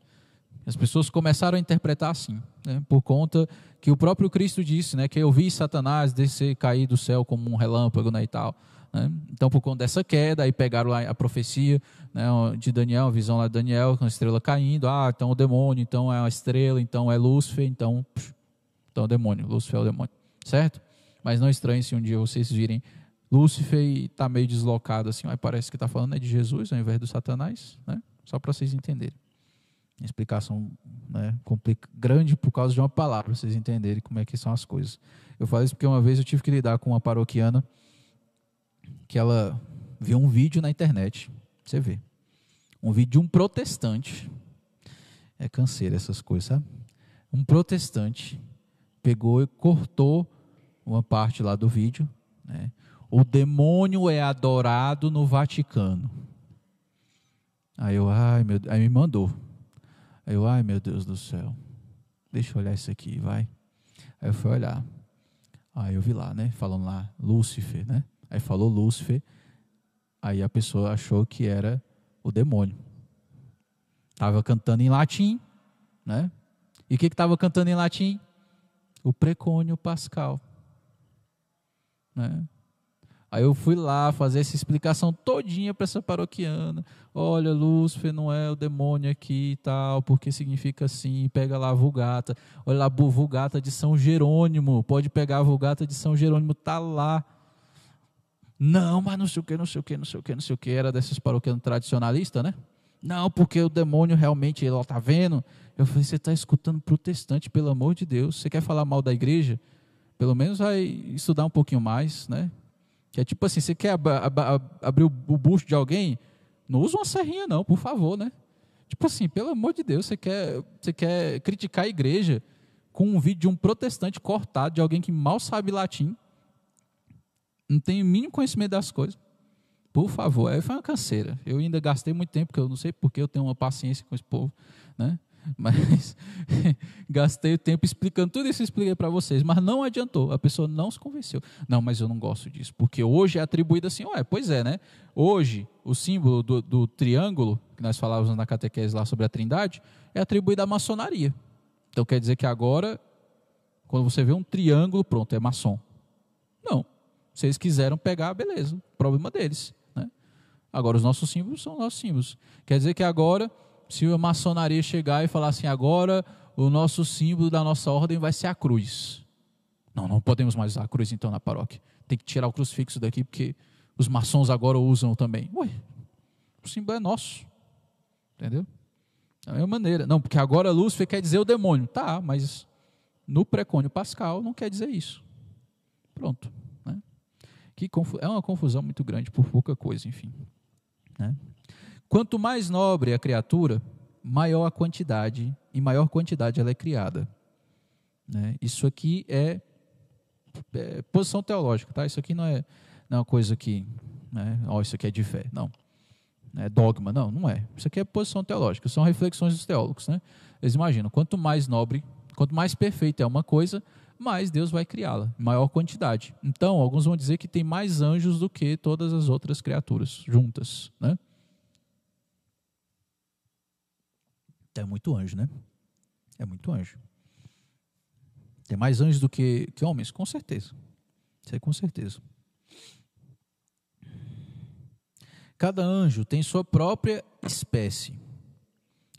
As pessoas começaram a interpretar assim, né? por conta que o próprio Cristo disse, né, que eu vi Satanás descer, cair do céu como um relâmpago né, e tal. Né? Então, por conta dessa queda, aí pegaram lá a profecia né, de Daniel, a visão lá de Daniel, com a estrela caindo. Ah, então o demônio, então é a estrela, então é Lúcifer, então, então é o demônio. Lúcifer é o demônio, certo? Mas não estranhe se um dia vocês virem Lúcifer e está meio deslocado assim, parece que está falando né, de Jesus ao invés do Satanás, né? Só para vocês entenderem explicação né, grande por causa de uma palavra, vocês entenderem como é que são as coisas. Eu falo isso porque uma vez eu tive que lidar com uma paroquiana que ela viu um vídeo na internet, você vê, um vídeo de um protestante, é canseira essas coisas, sabe? Um protestante pegou e cortou uma parte lá do vídeo, né? O demônio é adorado no Vaticano. Aí eu, ai meu, aí me mandou. Aí eu, ai meu Deus do céu, deixa eu olhar isso aqui, vai. Aí eu fui olhar. Aí eu vi lá, né? Falando lá, Lúcifer, né? Aí falou Lúcifer. Aí a pessoa achou que era o demônio. Estava cantando em latim, né? E o que estava cantando em latim? O precônio pascal. Né? Aí eu fui lá fazer essa explicação todinha para essa paroquiana. Olha, Lúcifer não é o demônio aqui e tal, porque significa assim. Pega lá a Vulgata. Olha lá a Vulgata de São Jerônimo. Pode pegar a Vulgata de São Jerônimo, tá lá. Não, mas não sei o que, não sei o que, não sei o que, não sei o que. Era dessas paroquianas tradicionalistas, né? Não, porque o demônio realmente, ele está vendo. Eu falei, você está escutando protestante, pelo amor de Deus. Você quer falar mal da igreja? Pelo menos vai estudar um pouquinho mais, né? Que é tipo assim, você quer ab ab ab abrir o, bucho de alguém? Não usa uma serrinha não, por favor, né? Tipo assim, pelo amor de Deus, você quer, você quer criticar a igreja com um vídeo de um protestante cortado, de alguém que mal sabe latim, não tem o mínimo conhecimento das coisas. Por favor, aí foi uma canseira. Eu ainda gastei muito tempo, porque eu não sei porque eu tenho uma paciência com esse povo, né? Mas gastei o tempo explicando tudo isso, expliquei para vocês, mas não adiantou, a pessoa não se convenceu. Não, mas eu não gosto disso, porque hoje é atribuído assim, ué, pois é, né? Hoje, o símbolo do, do triângulo, que nós falávamos na catequese lá sobre a trindade, é atribuído à maçonaria. Então quer dizer que agora, quando você vê um triângulo, pronto, é maçom. Não. Vocês quiseram pegar, beleza, problema deles. Né? Agora, os nossos símbolos são nossos símbolos. Quer dizer que agora se a maçonaria chegar e falar assim, agora o nosso símbolo da nossa ordem vai ser a cruz. Não, não podemos mais usar a cruz então na paróquia. Tem que tirar o crucifixo daqui porque os maçons agora usam também. Ué, o símbolo é nosso. Entendeu? Da mesma maneira. Não, porque agora Lúcifer quer dizer o demônio. Tá, mas no precônio pascal não quer dizer isso. Pronto. Né? Que é uma confusão muito grande por pouca coisa, enfim. Né? Quanto mais nobre a criatura, maior a quantidade, e maior quantidade ela é criada. Né? Isso aqui é, é, posição teológica, tá? Isso aqui não é, não é uma coisa que, né? oh, isso aqui é de fé, não. É dogma, não, não é. Isso aqui é posição teológica, são reflexões dos teólogos, né? Eles imaginam, quanto mais nobre, quanto mais perfeita é uma coisa, mais Deus vai criá-la, maior quantidade. Então, alguns vão dizer que tem mais anjos do que todas as outras criaturas juntas, né? É muito anjo, né? É muito anjo. Tem mais anjos do que, que homens? Com certeza. Isso aí com certeza. Cada anjo tem sua própria espécie.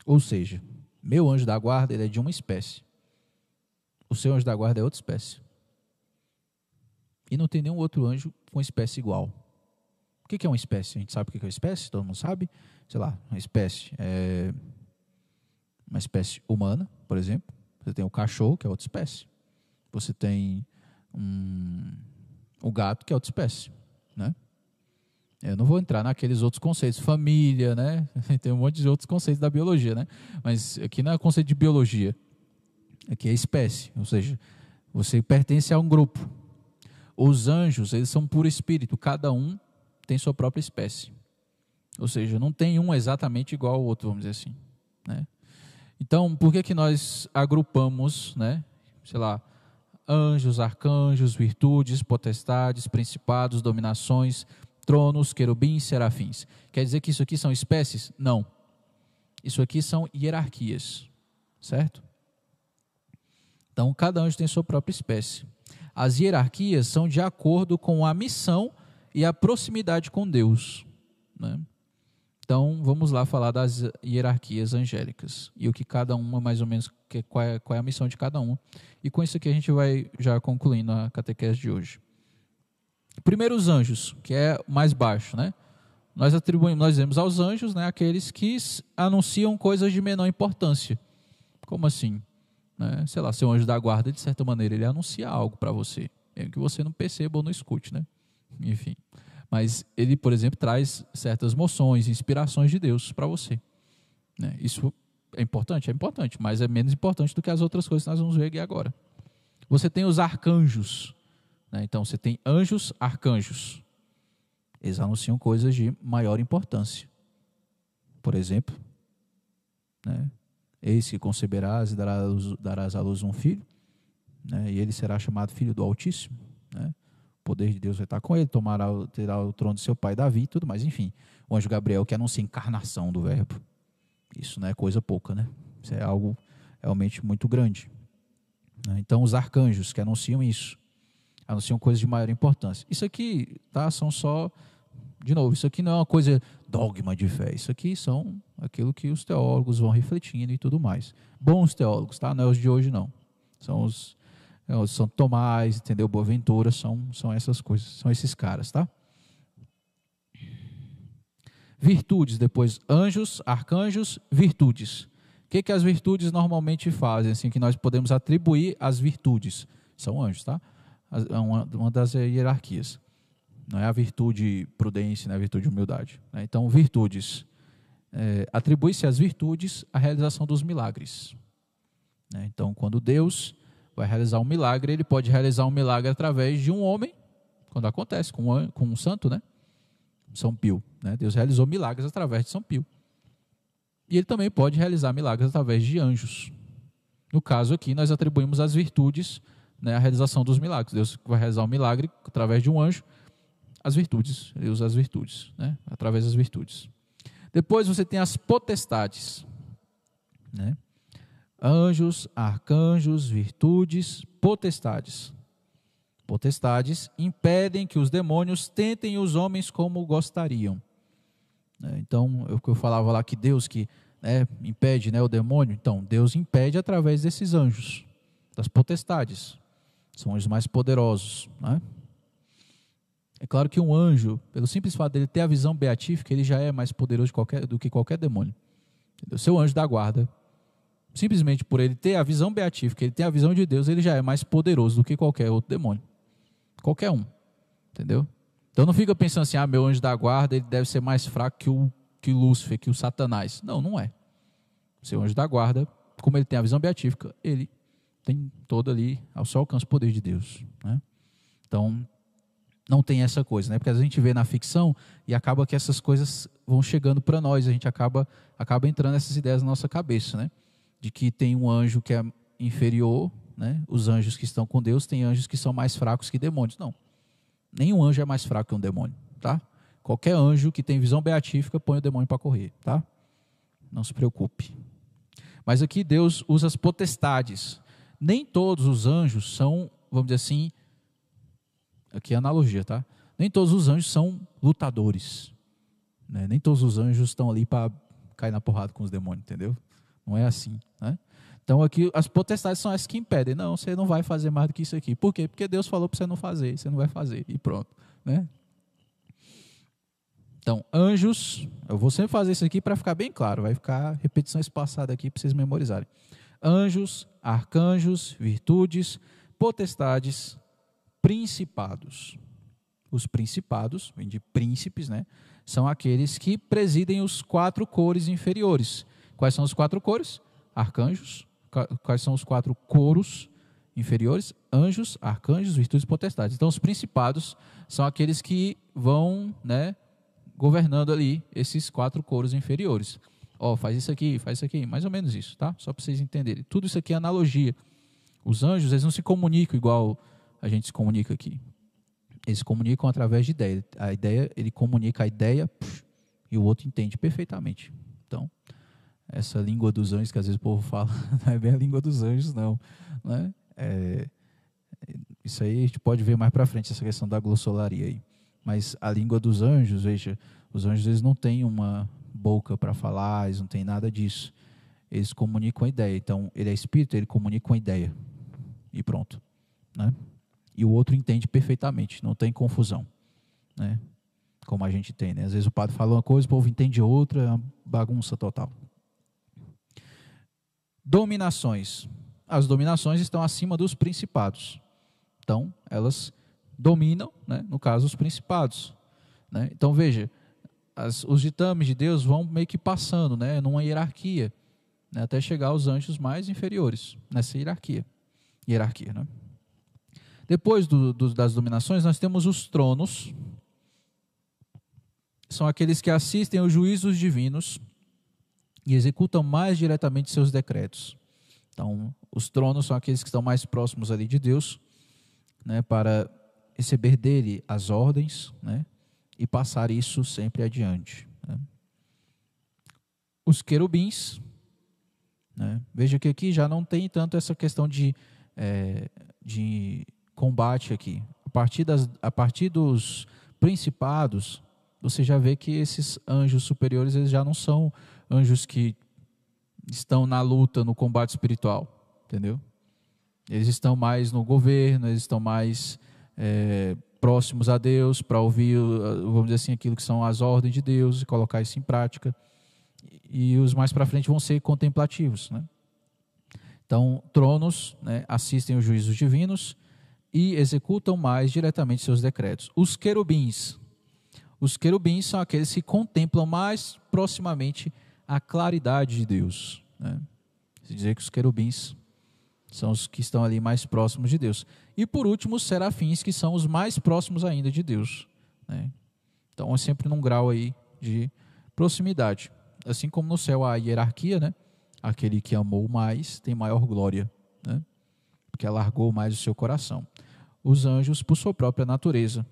Ou seja, meu anjo da guarda ele é de uma espécie. O seu anjo da guarda é outra espécie. E não tem nenhum outro anjo com espécie igual. O que é uma espécie? A gente sabe o que é uma espécie? Todo mundo sabe? Sei lá, uma espécie. É uma espécie humana, por exemplo. Você tem o cachorro, que é outra espécie. Você tem um, o gato, que é outra espécie. Né? Eu não vou entrar naqueles outros conceitos, família, né? Tem um monte de outros conceitos da biologia, né? Mas aqui não é conceito de biologia. Aqui é espécie, ou seja, você pertence a um grupo. Os anjos, eles são puro espírito, cada um tem sua própria espécie. Ou seja, não tem um exatamente igual ao outro, vamos dizer assim. Né? Então, por que, que nós agrupamos, né, sei lá, anjos, arcanjos, virtudes, potestades, principados, dominações, tronos, querubins, serafins? Quer dizer que isso aqui são espécies? Não. Isso aqui são hierarquias. certo? Então, cada anjo tem sua própria espécie. As hierarquias são de acordo com a missão e a proximidade com Deus. Né? Então, vamos lá falar das hierarquias angélicas e o que cada uma, mais ou menos, qual é, qual é a missão de cada uma. E com isso aqui a gente vai já concluindo a catequese de hoje. Primeiro, os anjos, que é mais baixo, né? Nós atribuímos, nós dizemos aos anjos, né, aqueles que anunciam coisas de menor importância. Como assim? Né? Sei lá, seu anjo da guarda, de certa maneira, ele anuncia algo para você, mesmo que você não perceba ou não escute, né? Enfim. Mas ele, por exemplo, traz certas moções, inspirações de Deus para você. Né? Isso é importante? É importante, mas é menos importante do que as outras coisas que nós vamos ver aqui agora. Você tem os arcanjos. Né? Então, você tem anjos, arcanjos. Eles anunciam coisas de maior importância. Por exemplo, né? eis que conceberás e darás, darás à luz um filho, né? e ele será chamado filho do Altíssimo. Né? Poder de Deus vai estar com ele, tomará, terá o trono de seu pai Davi e tudo mais. Enfim, o anjo Gabriel que anuncia a encarnação do Verbo. Isso não é coisa pouca, né? Isso é algo realmente muito grande. Né? Então, os arcanjos que anunciam isso anunciam coisas de maior importância. Isso aqui, tá, são só de novo, isso aqui não é uma coisa dogma de fé. Isso aqui são aquilo que os teólogos vão refletindo e tudo mais. Bons teólogos, tá? Não é os de hoje não. São os é, São Tomás, entendeu? Boaventura, são são essas coisas, são esses caras, tá? Virtudes, depois anjos, arcanjos, virtudes. O que, que as virtudes normalmente fazem, assim, que nós podemos atribuir às virtudes? São anjos, tá? Uma, uma das hierarquias. Não é a virtude prudência, é a virtude humildade. Né? Então, virtudes. É, Atribui-se às virtudes a realização dos milagres. Né? Então, quando Deus vai realizar um milagre, ele pode realizar um milagre através de um homem, quando acontece com um, com um santo, né? São Pio. Né? Deus realizou milagres através de São Pio. E ele também pode realizar milagres através de anjos. No caso aqui, nós atribuímos as virtudes né, a realização dos milagres. Deus vai realizar um milagre através de um anjo, as virtudes, ele usa as virtudes, né, através das virtudes. Depois você tem as potestades, né? Anjos, arcanjos, virtudes, potestades. Potestades impedem que os demônios tentem os homens como gostariam. Né? Então, é o que eu falava lá que Deus que né, impede né, o demônio, então Deus impede através desses anjos, das potestades. São os mais poderosos. Né? É claro que um anjo, pelo simples fato dele ter a visão beatífica, ele já é mais poderoso qualquer, do que qualquer demônio. O seu anjo da guarda, simplesmente por ele ter a visão beatífica, ele ter a visão de Deus, ele já é mais poderoso do que qualquer outro demônio. Qualquer um. Entendeu? Então não fica pensando assim, ah, meu anjo da guarda, ele deve ser mais fraco que o que Lúcifer, que o Satanás. Não, não é. Seu anjo da guarda, como ele tem a visão beatífica, ele tem todo ali ao seu alcance o poder de Deus. Né? Então, não tem essa coisa, né? Porque a gente vê na ficção e acaba que essas coisas vão chegando para nós, a gente acaba acaba entrando essas ideias na nossa cabeça, né? De que tem um anjo que é inferior, né? Os anjos que estão com Deus têm anjos que são mais fracos que demônios. Não. Nenhum anjo é mais fraco que um demônio, tá? Qualquer anjo que tem visão beatífica põe o demônio para correr, tá? Não se preocupe. Mas aqui Deus usa as potestades nem todos os anjos são, vamos dizer assim, aqui é analogia, tá? Nem todos os anjos são lutadores. Né? Nem todos os anjos estão ali para cair na porrada com os demônios, entendeu? Não é assim, né? Então aqui as potestades são essas que impedem. Não, você não vai fazer mais do que isso aqui. Por quê? Porque Deus falou para você não fazer, você não vai fazer e pronto, né? Então, anjos, eu vou sempre fazer isso aqui para ficar bem claro, vai ficar repetição espaçada aqui para vocês memorizarem anjos, arcanjos, virtudes, potestades, principados. Os principados, vem de príncipes, né? São aqueles que presidem os quatro cores inferiores. Quais são os quatro cores? Arcanjos. Quais são os quatro coros inferiores? Anjos, arcanjos, virtudes e potestades. Então, os principados são aqueles que vão, né, governando ali esses quatro coros inferiores. Ó, oh, faz isso aqui, faz isso aqui, mais ou menos isso, tá? Só para vocês entenderem. Tudo isso aqui é analogia. Os anjos, eles não se comunicam igual a gente se comunica aqui. Eles se comunicam através de ideia. A ideia, ele comunica a ideia e o outro entende perfeitamente. Essa língua dos anjos que às vezes o povo fala, não é bem a língua dos anjos, não. Né? É, isso aí a gente pode ver mais para frente, essa questão da glossolaria aí. Mas a língua dos anjos, veja, os anjos eles não têm uma boca para falar, eles não têm nada disso. Eles comunicam a ideia. Então, ele é espírito, ele comunica uma ideia. E pronto. Né? E o outro entende perfeitamente, não tem confusão. Né? Como a gente tem. Né? Às vezes o padre fala uma coisa, o povo entende outra, é uma bagunça total. Dominações. As dominações estão acima dos principados. Então, elas dominam, né, no caso, os principados. Né? Então, veja, as, os ditames de Deus vão meio que passando, né, numa hierarquia, né, até chegar aos anjos mais inferiores, nessa hierarquia. hierarquia né? Depois do, do, das dominações, nós temos os tronos, são aqueles que assistem aos juízos divinos e executam mais diretamente seus decretos. Então, os tronos são aqueles que estão mais próximos ali de Deus, né, para receber dele as ordens, né, e passar isso sempre adiante. Né. Os querubins, né, veja que aqui já não tem tanto essa questão de, é, de combate aqui. A partir, das, a partir dos principados, você já vê que esses anjos superiores eles já não são anjos que estão na luta, no combate espiritual, entendeu? Eles estão mais no governo, eles estão mais é, próximos a Deus para ouvir, vamos dizer assim, aquilo que são as ordens de Deus e colocar isso em prática. E os mais para frente vão ser contemplativos, né? Então, tronos né, assistem os juízos divinos e executam mais diretamente seus decretos. Os querubins, os querubins são aqueles que contemplam mais proximamente a claridade de Deus. Né? Se dizer que os querubins são os que estão ali mais próximos de Deus. E por último, os serafins, que são os mais próximos ainda de Deus. Né? Então é sempre num grau aí de proximidade. Assim como no céu há hierarquia, né? aquele que amou mais tem maior glória, né? porque alargou mais o seu coração. Os anjos, por sua própria natureza,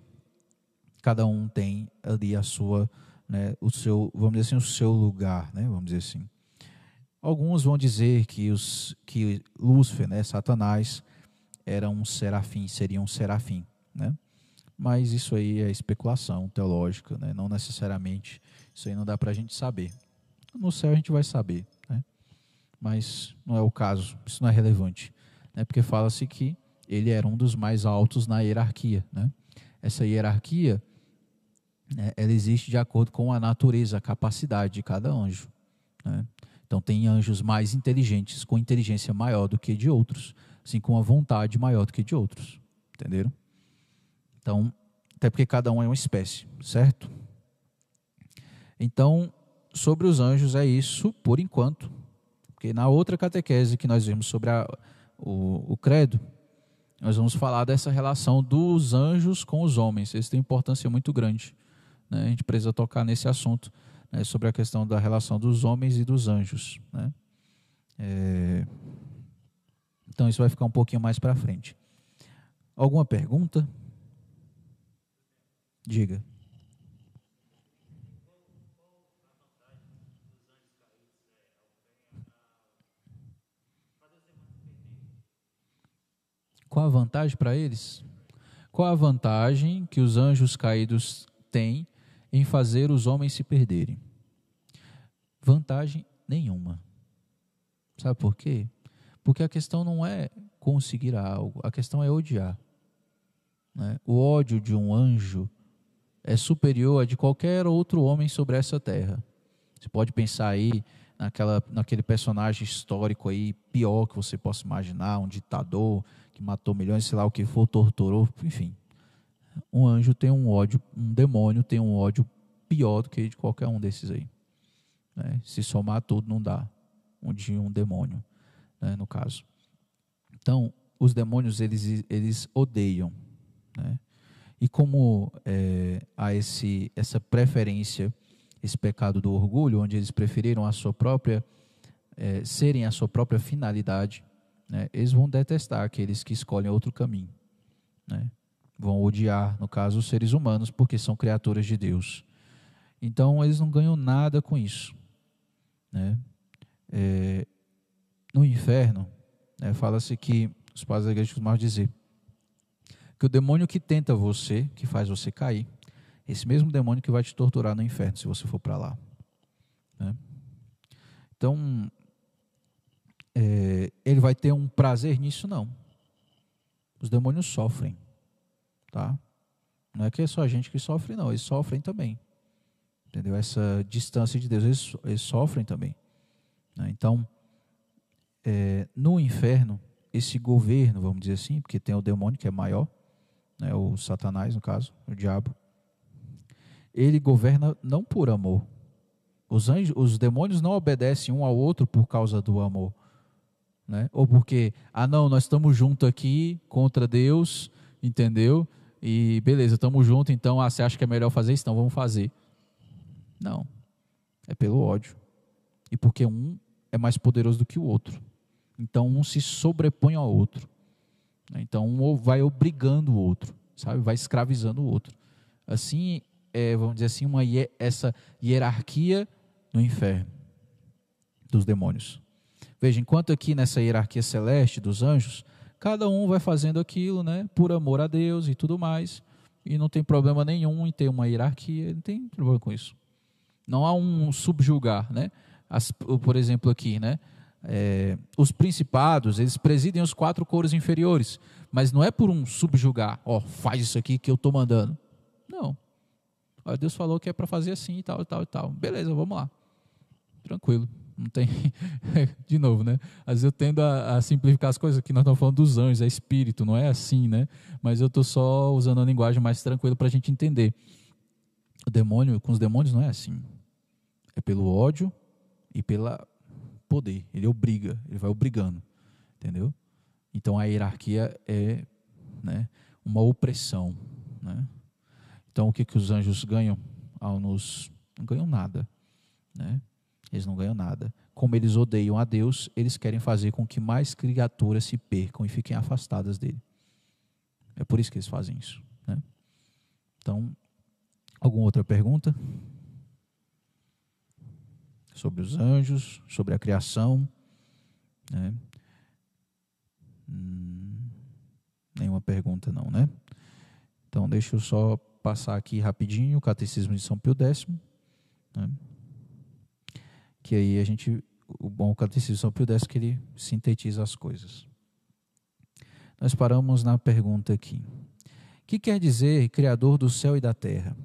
cada um tem ali a sua né, o seu, vamos dizer assim, o seu lugar, né, vamos dizer assim. Alguns vão dizer que, os, que Lúcifer, né, Satanás, era um serafim, seria um serafim, né? Mas isso aí é especulação teológica, né? não necessariamente, isso aí não dá para a gente saber. No céu a gente vai saber, né? mas não é o caso, isso não é relevante, né? porque fala-se que ele era um dos mais altos na hierarquia. Né? Essa hierarquia né, ela existe de acordo com a natureza, a capacidade de cada anjo. Né? Então, tem anjos mais inteligentes, com inteligência maior do que de outros, assim com a vontade maior do que de outros. Entenderam? Então, até porque cada um é uma espécie, certo? Então, sobre os anjos é isso por enquanto. Porque na outra catequese que nós vimos sobre a, o, o credo, nós vamos falar dessa relação dos anjos com os homens. Isso tem importância muito grande. Né? A gente precisa tocar nesse assunto né? sobre a questão da relação dos homens e dos anjos. Né? É... Então isso vai ficar um pouquinho mais para frente. Alguma pergunta? Diga. Qual a vantagem para eles? Qual a vantagem que os anjos caídos têm em fazer os homens se perderem? Vantagem nenhuma. Sabe por quê? Porque a questão não é conseguir algo, a questão é odiar. Né? O ódio de um anjo é superior a de qualquer outro homem sobre essa terra. Você pode pensar aí naquela, naquele personagem histórico aí pior que você possa imaginar, um ditador que matou milhões, sei lá o que for, torturou, enfim um anjo tem um ódio, um demônio tem um ódio pior do que de qualquer um desses aí. Né? Se somar tudo, não dá. Um de um demônio, né, no caso. Então, os demônios, eles, eles odeiam. Né? E como é, há esse, essa preferência, esse pecado do orgulho, onde eles preferiram a sua própria, é, serem a sua própria finalidade, né? eles vão detestar aqueles que escolhem outro caminho. Né? Vão odiar, no caso, os seres humanos, porque são criaturas de Deus. Então, eles não ganham nada com isso. Né? é, no inferno, né, fala-se que os pais da igreja costumavam dizer que o demônio que tenta você, que faz você cair, esse mesmo demônio que vai te torturar no inferno se você for para lá. Né? Então, é, ele vai ter um prazer nisso? Não. Os demônios sofrem, tá? Não é que é só a gente que sofre, não. Eles sofrem também. Entendeu? Essa distância de Deus, eles, eles sofrem também. Né? Então, é, no inferno, esse governo, vamos dizer assim, porque tem o demônio que é maior, né, o Satanás, no caso, o diabo, ele governa não por amor. Os, anjos, os demônios não obedecem um ao outro por causa do amor. Né? Ou porque, ah, não, nós estamos juntos aqui contra Deus, entendeu? E beleza, estamos juntos, então ah, você acha que é melhor fazer isso? Então vamos fazer. Não. É pelo ódio. E porque um é mais poderoso do que o outro. Então um se sobrepõe ao outro. Então um vai obrigando o outro, sabe? Vai escravizando o outro. Assim, é, vamos dizer assim, uma, essa hierarquia no inferno dos demônios. Veja, enquanto aqui nessa hierarquia celeste dos anjos, cada um vai fazendo aquilo, né, por amor a Deus e tudo mais, e não tem problema nenhum em ter uma hierarquia, não tem problema com isso. Não há um subjugar, né? As, por exemplo, aqui, né? É, os principados, eles presidem os quatro coros inferiores, mas não é por um subjugar, ó, oh, faz isso aqui que eu estou mandando. Não. Deus falou que é para fazer assim e tal, e tal, e tal. Beleza, vamos lá. Tranquilo. Não tem. De novo, né? Às vezes eu tendo a, a, simplificar as coisas, que nós estamos falando dos anjos, é espírito, não é assim, né? Mas eu estou só usando a linguagem mais tranquila para a gente entender. O demônio, com os demônios, não é assim. É pelo ódio e pela poder. Ele obriga, ele vai obrigando, entendeu? Então a hierarquia é né, uma opressão. Né? Então o que, que os anjos ganham ao nos. Não ganham nada. Né? Eles não ganham nada. Como eles odeiam a Deus, eles querem fazer com que mais criaturas se percam e fiquem afastadas dele. É por isso que eles fazem isso. Né? Então, alguma outra pergunta? sobre os anjos, sobre a criação. Né? Hum, nenhuma pergunta não, né? Então deixa eu só passar aqui rapidinho o Catecismo de São Pio X, né? Que aí a gente, o bom Catecismo São Pio X que ele sintetiza as coisas. Nós paramos na pergunta aqui. O que quer dizer Criador do céu e da terra?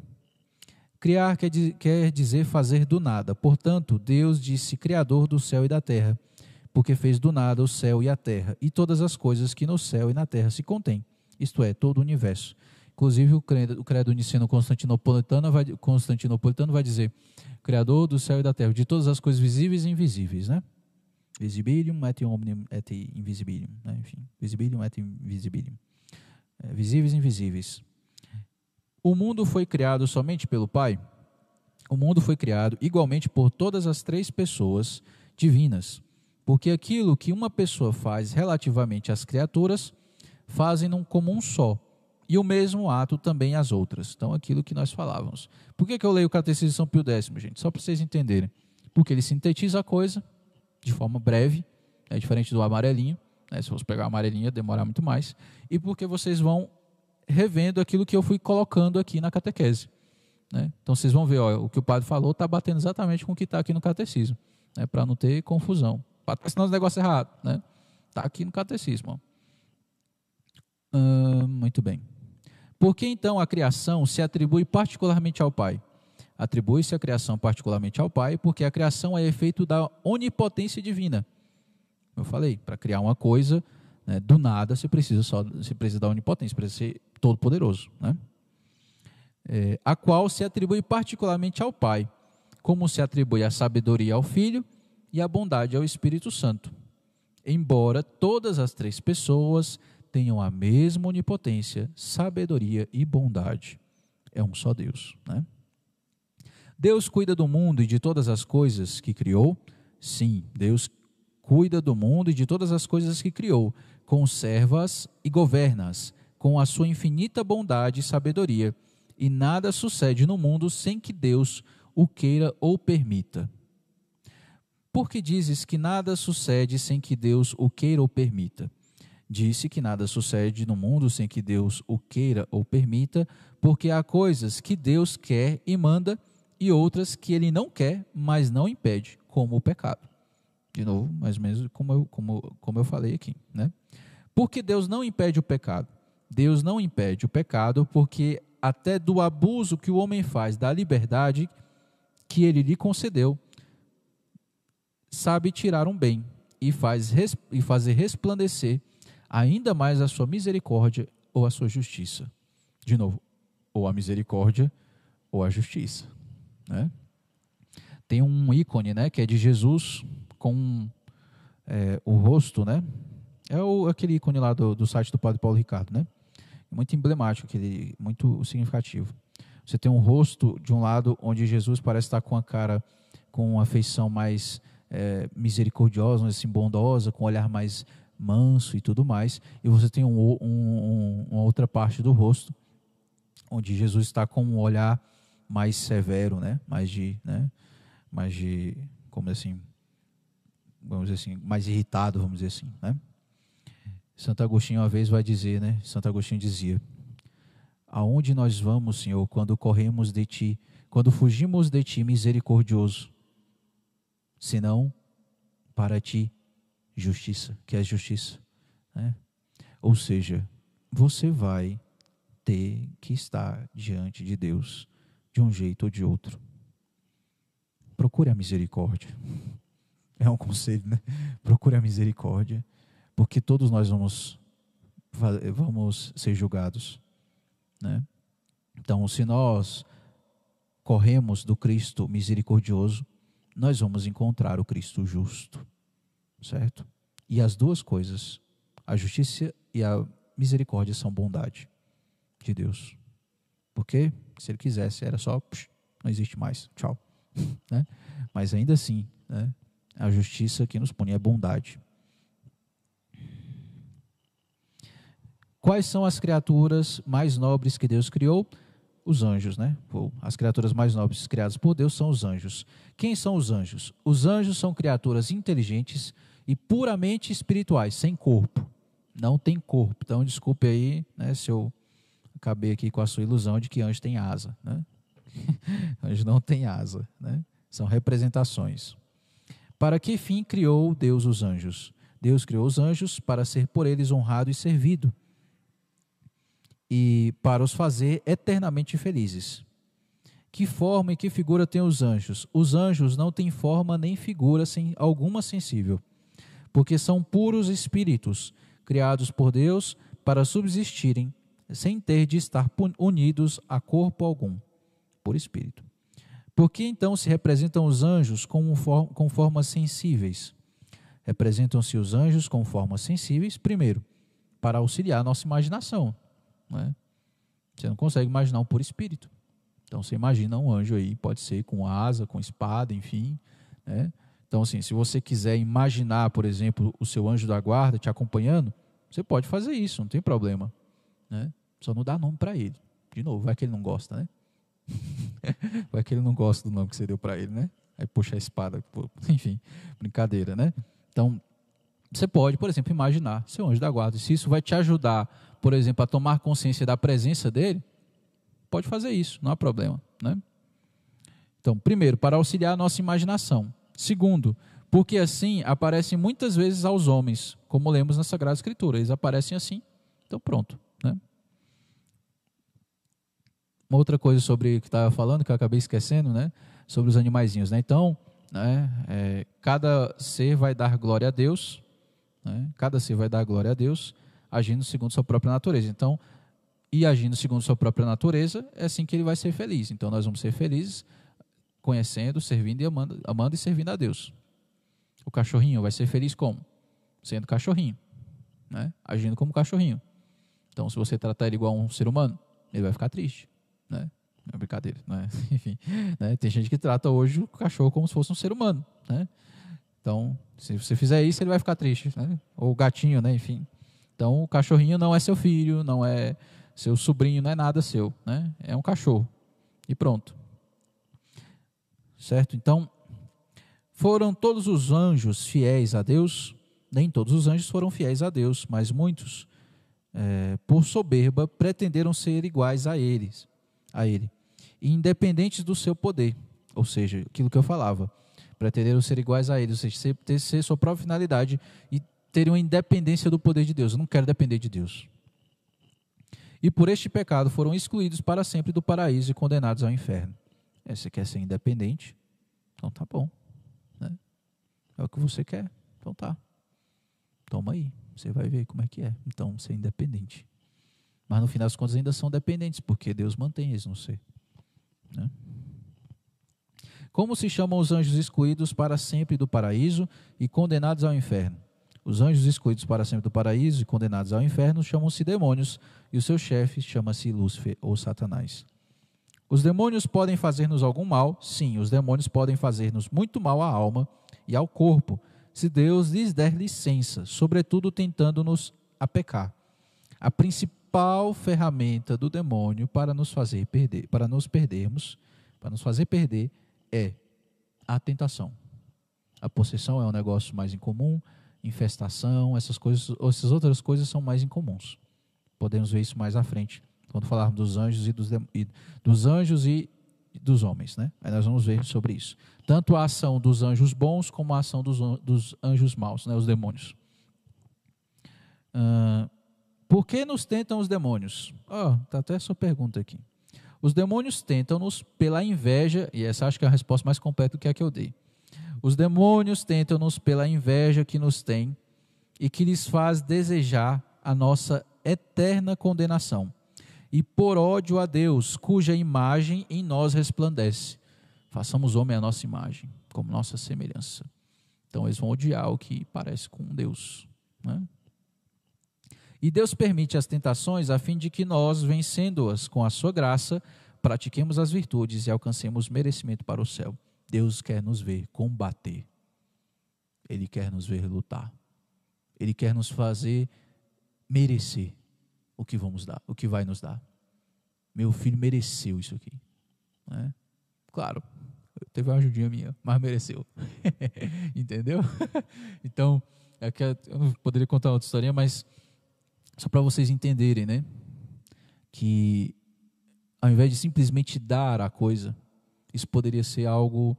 Criar quer, quer dizer fazer do nada. Portanto, Deus disse Criador do céu e da terra, porque fez do nada o céu e a terra, e todas as coisas que no céu e na terra se contêm, isto é, todo o universo. Inclusive, o credo, o credo niceno constantinopolitano vai, constantinopolitano vai dizer Criador do céu e da terra, de todas as coisas visíveis e invisíveis, né? Visibilium et omnium et invisibilium, né? enfim, visibilium et invisibilium. É, visíveis e invisíveis. O mundo foi criado somente pelo Pai? O mundo foi criado igualmente por todas as três pessoas divinas, porque aquilo que uma pessoa faz relativamente às criaturas, fazem num como um só, e o mesmo ato também às outras. Então, aquilo que nós falávamos. Por que, que eu leio o Catecismo de São Pio X, gente? Só para vocês entenderem. Porque ele sintetiza a coisa de forma breve, é diferente do amarelinho. Né? Se fosse pegar o amarelinho, ia demorar muito mais. E porque vocês vão revendo aquilo que eu fui colocando aqui na catequese. Né? Então vocês vão ver, ó, o que o padre falou está batendo exatamente com o que está aqui no catecismo, né? para não ter confusão. Senão os negócios errados. Né? Está aqui no catecismo. Hum, muito bem. Por que então a criação se atribui particularmente ao Pai? Atribui-se a criação particularmente ao Pai, porque a criação é efeito da onipotência divina. Eu falei, para criar uma coisa, né, do nada você precisa só, você precisa da onipotência, precisa ser todo poderoso, né? É, a qual se atribui particularmente ao Pai, como se atribui a sabedoria ao Filho e a bondade ao Espírito Santo. Embora todas as três pessoas tenham a mesma onipotência, sabedoria e bondade. É um só Deus, né? Deus cuida do mundo e de todas as coisas que criou? Sim, Deus cuida do mundo e de todas as coisas que criou, conserva-as e governa-as com a sua infinita bondade e sabedoria, e nada sucede no mundo sem que Deus o queira ou permita. Porque dizes que nada sucede sem que Deus o queira ou permita. Disse que nada sucede no mundo sem que Deus o queira ou permita, porque há coisas que Deus quer e manda e outras que ele não quer, mas não impede, como o pecado. De novo, mais ou menos como eu, como, como eu falei aqui. Né? Porque Deus não impede o pecado. Deus não impede o pecado, porque até do abuso que o homem faz da liberdade que ele lhe concedeu, sabe tirar um bem e, faz, e fazer resplandecer ainda mais a sua misericórdia ou a sua justiça. De novo, ou a misericórdia ou a justiça. Né? Tem um ícone né, que é de Jesus com é, o rosto, né? É o, aquele ícone lá do, do site do Padre Paulo Ricardo, né? Muito emblemático, aquele, muito significativo. Você tem um rosto de um lado onde Jesus parece estar com a cara com uma feição mais é, misericordiosa, assim, bondosa, com um olhar mais manso e tudo mais. E você tem um, um, uma outra parte do rosto onde Jesus está com um olhar mais severo, né? Mais de, né? Mais de, como assim, vamos dizer assim, mais irritado, vamos dizer assim, né? Santo Agostinho uma vez vai dizer, né? Santo Agostinho dizia: Aonde nós vamos, Senhor, quando corremos de ti, quando fugimos de ti, misericordioso, senão para ti justiça, que é justiça. Né? Ou seja, você vai ter que estar diante de Deus de um jeito ou de outro. Procure a misericórdia. É um conselho, né? Procure a misericórdia, porque todos nós vamos vamos ser julgados, né? Então, se nós corremos do Cristo misericordioso, nós vamos encontrar o Cristo justo certo? E as duas coisas, a justiça e a misericórdia, são bondade de Deus. Porque se ele quisesse, era só, psh, não existe mais, tchau. né? Mas ainda assim, né? a justiça que nos põe é bondade. Quais são as criaturas mais nobres que Deus criou? Os anjos, né? As criaturas mais nobres criadas por Deus são os anjos. Quem são os anjos? Os anjos são criaturas inteligentes e puramente espirituais, sem corpo. Não tem corpo. Então, desculpe aí né, se eu acabei aqui com a sua ilusão de que anjo tem asa. Né? anjo não tem asa. Né? São representações. Para que fim criou Deus os anjos? Deus criou os anjos para ser por eles honrado e servido e para os fazer eternamente felizes. Que forma e que figura têm os anjos? Os anjos não têm forma nem figura sem alguma sensível porque são puros espíritos, criados por Deus para subsistirem, sem ter de estar unidos a corpo algum, por espírito. Por que então se representam os anjos com, com formas sensíveis? Representam-se os anjos com formas sensíveis, primeiro, para auxiliar a nossa imaginação. Né? Você não consegue imaginar um por espírito. Então você imagina um anjo aí, pode ser com asa, com espada, enfim. Né? Então, assim, se você quiser imaginar, por exemplo, o seu anjo da guarda te acompanhando, você pode fazer isso, não tem problema. Né? Só não dá nome para ele. De novo, vai que ele não gosta, né? vai que ele não gosta do nome que você deu para ele, né? Aí puxa a espada, enfim, brincadeira, né? Então, você pode, por exemplo, imaginar seu anjo da guarda. Se isso vai te ajudar, por exemplo, a tomar consciência da presença dele, pode fazer isso, não há problema, né? Então, primeiro, para auxiliar a nossa imaginação. Segundo, porque assim aparecem muitas vezes aos homens, como lemos na Sagrada Escritura. Eles aparecem assim, então pronto. Né? Uma outra coisa sobre o que estava falando, que eu acabei esquecendo, né? sobre os animaizinhos. Né? Então, né, é, cada ser vai dar glória a Deus, né? cada ser vai dar glória a Deus, agindo segundo sua própria natureza. Então, e agindo segundo sua própria natureza, é assim que ele vai ser feliz. Então, nós vamos ser felizes conhecendo, servindo e amando, amando e servindo a Deus. O cachorrinho vai ser feliz como? Sendo cachorrinho, né? agindo como cachorrinho. Então, se você tratar ele igual a um ser humano, ele vai ficar triste. Né? É brincadeira, não é? Enfim, né? tem gente que trata hoje o cachorro como se fosse um ser humano. Né? Então, se você fizer isso, ele vai ficar triste. Né? Ou o gatinho, né? enfim. Então, o cachorrinho não é seu filho, não é seu sobrinho, não é nada seu. Né? É um cachorro. E pronto certo? Então, Foram todos os anjos fiéis a Deus? Nem todos os anjos foram fiéis a Deus, mas muitos, é, por soberba, pretenderam ser iguais a eles, a Ele, independentes do seu poder. Ou seja, aquilo que eu falava, pretenderam ser iguais a Ele, ou seja, ter, ser sua própria finalidade e terem uma independência do poder de Deus. Eu não quero depender de Deus. E por este pecado foram excluídos para sempre do paraíso e condenados ao inferno. Você quer ser independente? Então tá bom. Né? É o que você quer. Então tá. Toma aí. Você vai ver como é que é. Então, ser independente. Mas no final das contas ainda são dependentes, porque Deus mantém eles no ser. Né? Como se chamam os anjos excluídos para sempre do paraíso e condenados ao inferno? Os anjos excluídos para sempre do paraíso e condenados ao inferno chamam-se demônios, e o seu chefe chama-se Lúcifer ou Satanás. Os demônios podem fazer-nos algum mal? Sim, os demônios podem fazer-nos muito mal à alma e ao corpo, se Deus lhes der licença, sobretudo tentando-nos a pecar. A principal ferramenta do demônio para nos fazer perder, para nos perdermos, para nos fazer perder é a tentação. A possessão é um negócio mais incomum, infestação, essas coisas, essas outras coisas são mais incomuns. Podemos ver isso mais à frente, quando falarmos dos anjos e dos, e, dos anjos e dos homens, né? Aí nós vamos ver sobre isso. Tanto a ação dos anjos bons como a ação dos, dos anjos maus, né? Os demônios. Uh, por que nos tentam os demônios? Oh, tá até essa pergunta aqui. Os demônios tentam-nos pela inveja, e essa acho que é a resposta mais completa que a que eu dei. Os demônios tentam-nos pela inveja que nos tem e que lhes faz desejar a nossa eterna condenação, e por ódio a Deus, cuja imagem em nós resplandece. Façamos homem a nossa imagem, como nossa semelhança. Então eles vão odiar o que parece com Deus. Né? E Deus permite as tentações a fim de que nós, vencendo-as com a sua graça, pratiquemos as virtudes e alcancemos merecimento para o céu. Deus quer nos ver combater. Ele quer nos ver lutar. Ele quer nos fazer merecer o que vamos dar, o que vai nos dar. Meu filho mereceu isso aqui. Né? Claro, teve uma ajudinha minha, mas mereceu. Entendeu? então, é que eu não poderia contar outra historinha, mas só para vocês entenderem, né? Que ao invés de simplesmente dar a coisa, isso poderia ser algo,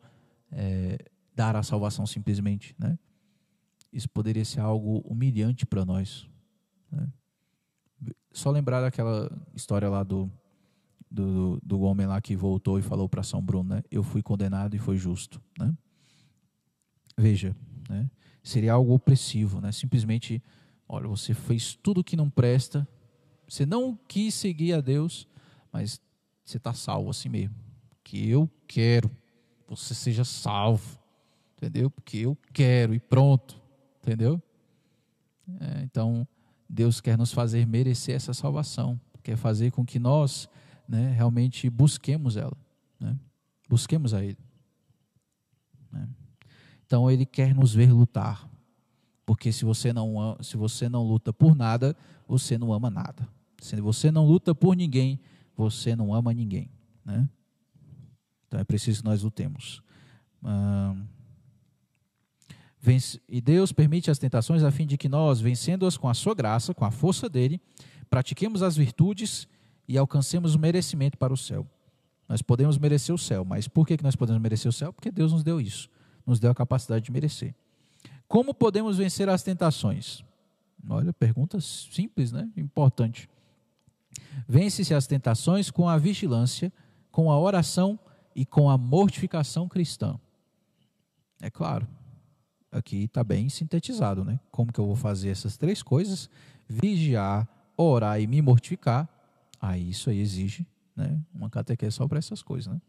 é, dar a salvação simplesmente, né? Isso poderia ser algo humilhante para nós. Né? Só lembrar daquela história lá do, do, do homem lá que voltou e falou para São Bruno, né? Eu fui condenado e foi justo, né? Veja, né? Seria algo opressivo, né? Simplesmente, olha, você fez tudo que não presta, você não quis seguir a Deus, mas você está salvo assim mesmo porque eu quero você seja salvo, entendeu? Porque eu quero e pronto, entendeu? É, então, Deus quer nos fazer merecer essa salvação, quer fazer com que nós né, realmente busquemos ela, né? busquemos a Ele. Né? Então, Ele quer nos ver lutar, porque se você não se você não luta por nada, você não ama nada. Se você não luta por ninguém, você não ama ninguém, né? Então é preciso que nós lutemos. E Deus permite as tentações a fim de que nós, vencendo-as com a sua graça, com a força dele, pratiquemos as virtudes e alcancemos o merecimento para o céu. Nós podemos merecer o céu, mas por que nós podemos merecer o céu? Porque Deus nos deu isso, nos deu a capacidade de merecer. Como podemos vencer as tentações? Olha, pergunta simples, né? Importante. Vence-se as tentações com a vigilância, com a oração e com a mortificação cristã. É claro, aqui está bem sintetizado, né? Como que eu vou fazer essas três coisas? Vigiar, orar e me mortificar. Aí isso aí exige né, uma catequese só para essas coisas, né?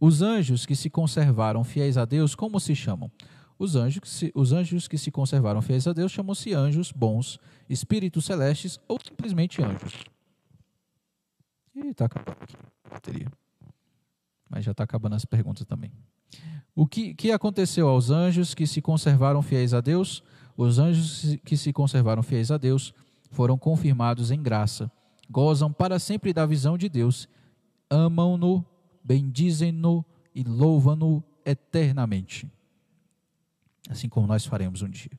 Os anjos que se conservaram fiéis a Deus, como se chamam? Os anjos que se, os anjos que se conservaram fiéis a Deus chamam-se anjos bons, espíritos celestes ou simplesmente anjos. E está acabando aqui a bateria. Mas já está acabando as perguntas também. O que, que aconteceu aos anjos que se conservaram fiéis a Deus? Os anjos que se conservaram fiéis a Deus foram confirmados em graça, gozam para sempre da visão de Deus, amam-no, bendizem-no e louvam-no eternamente, assim como nós faremos um dia.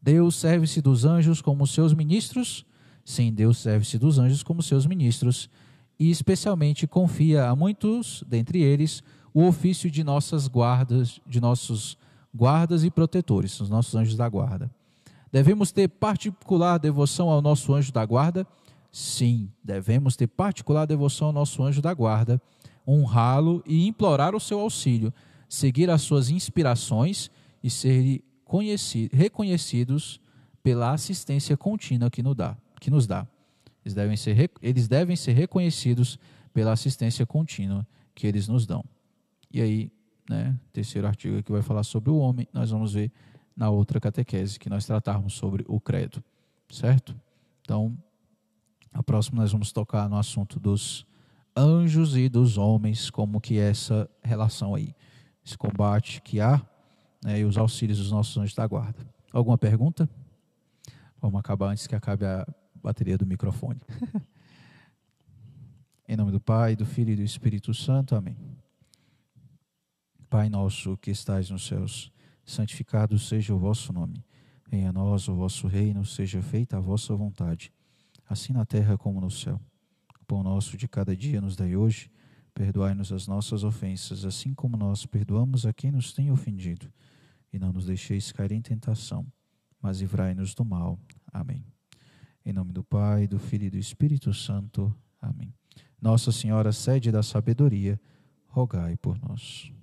Deus serve-se dos anjos como seus ministros? Sim, Deus serve-se dos anjos como seus ministros e especialmente confia a muitos dentre eles o ofício de nossas guardas, de nossos guardas e protetores, os nossos anjos da guarda. Devemos ter particular devoção ao nosso anjo da guarda? Sim, devemos ter particular devoção ao nosso anjo da guarda, honrá-lo e implorar o seu auxílio, seguir as suas inspirações e ser reconhecidos pela assistência contínua que nos dá. Que nos dá. Eles, devem ser, eles devem ser reconhecidos pela assistência contínua que eles nos dão. E aí, né, terceiro artigo que vai falar sobre o homem, nós vamos ver na outra catequese que nós tratarmos sobre o credo, certo? Então, a próxima nós vamos tocar no assunto dos anjos e dos homens, como que é essa relação aí, esse combate que há né, e os auxílios dos nossos anjos da guarda. Alguma pergunta? Vamos acabar antes que acabe a bateria do microfone. em nome do Pai, do Filho e do Espírito Santo. Amém. Pai nosso que estais nos céus, santificado seja o vosso nome. Venha a nós o vosso reino, seja feita a vossa vontade, assim na terra como no céu. O pão nosso de cada dia nos dai hoje, perdoai-nos as nossas ofensas, assim como nós perdoamos a quem nos tem ofendido. E não nos deixeis cair em tentação, mas livrai-nos do mal. Amém. Em nome do Pai, do Filho e do Espírito Santo. Amém. Nossa Senhora, sede da sabedoria, rogai por nós.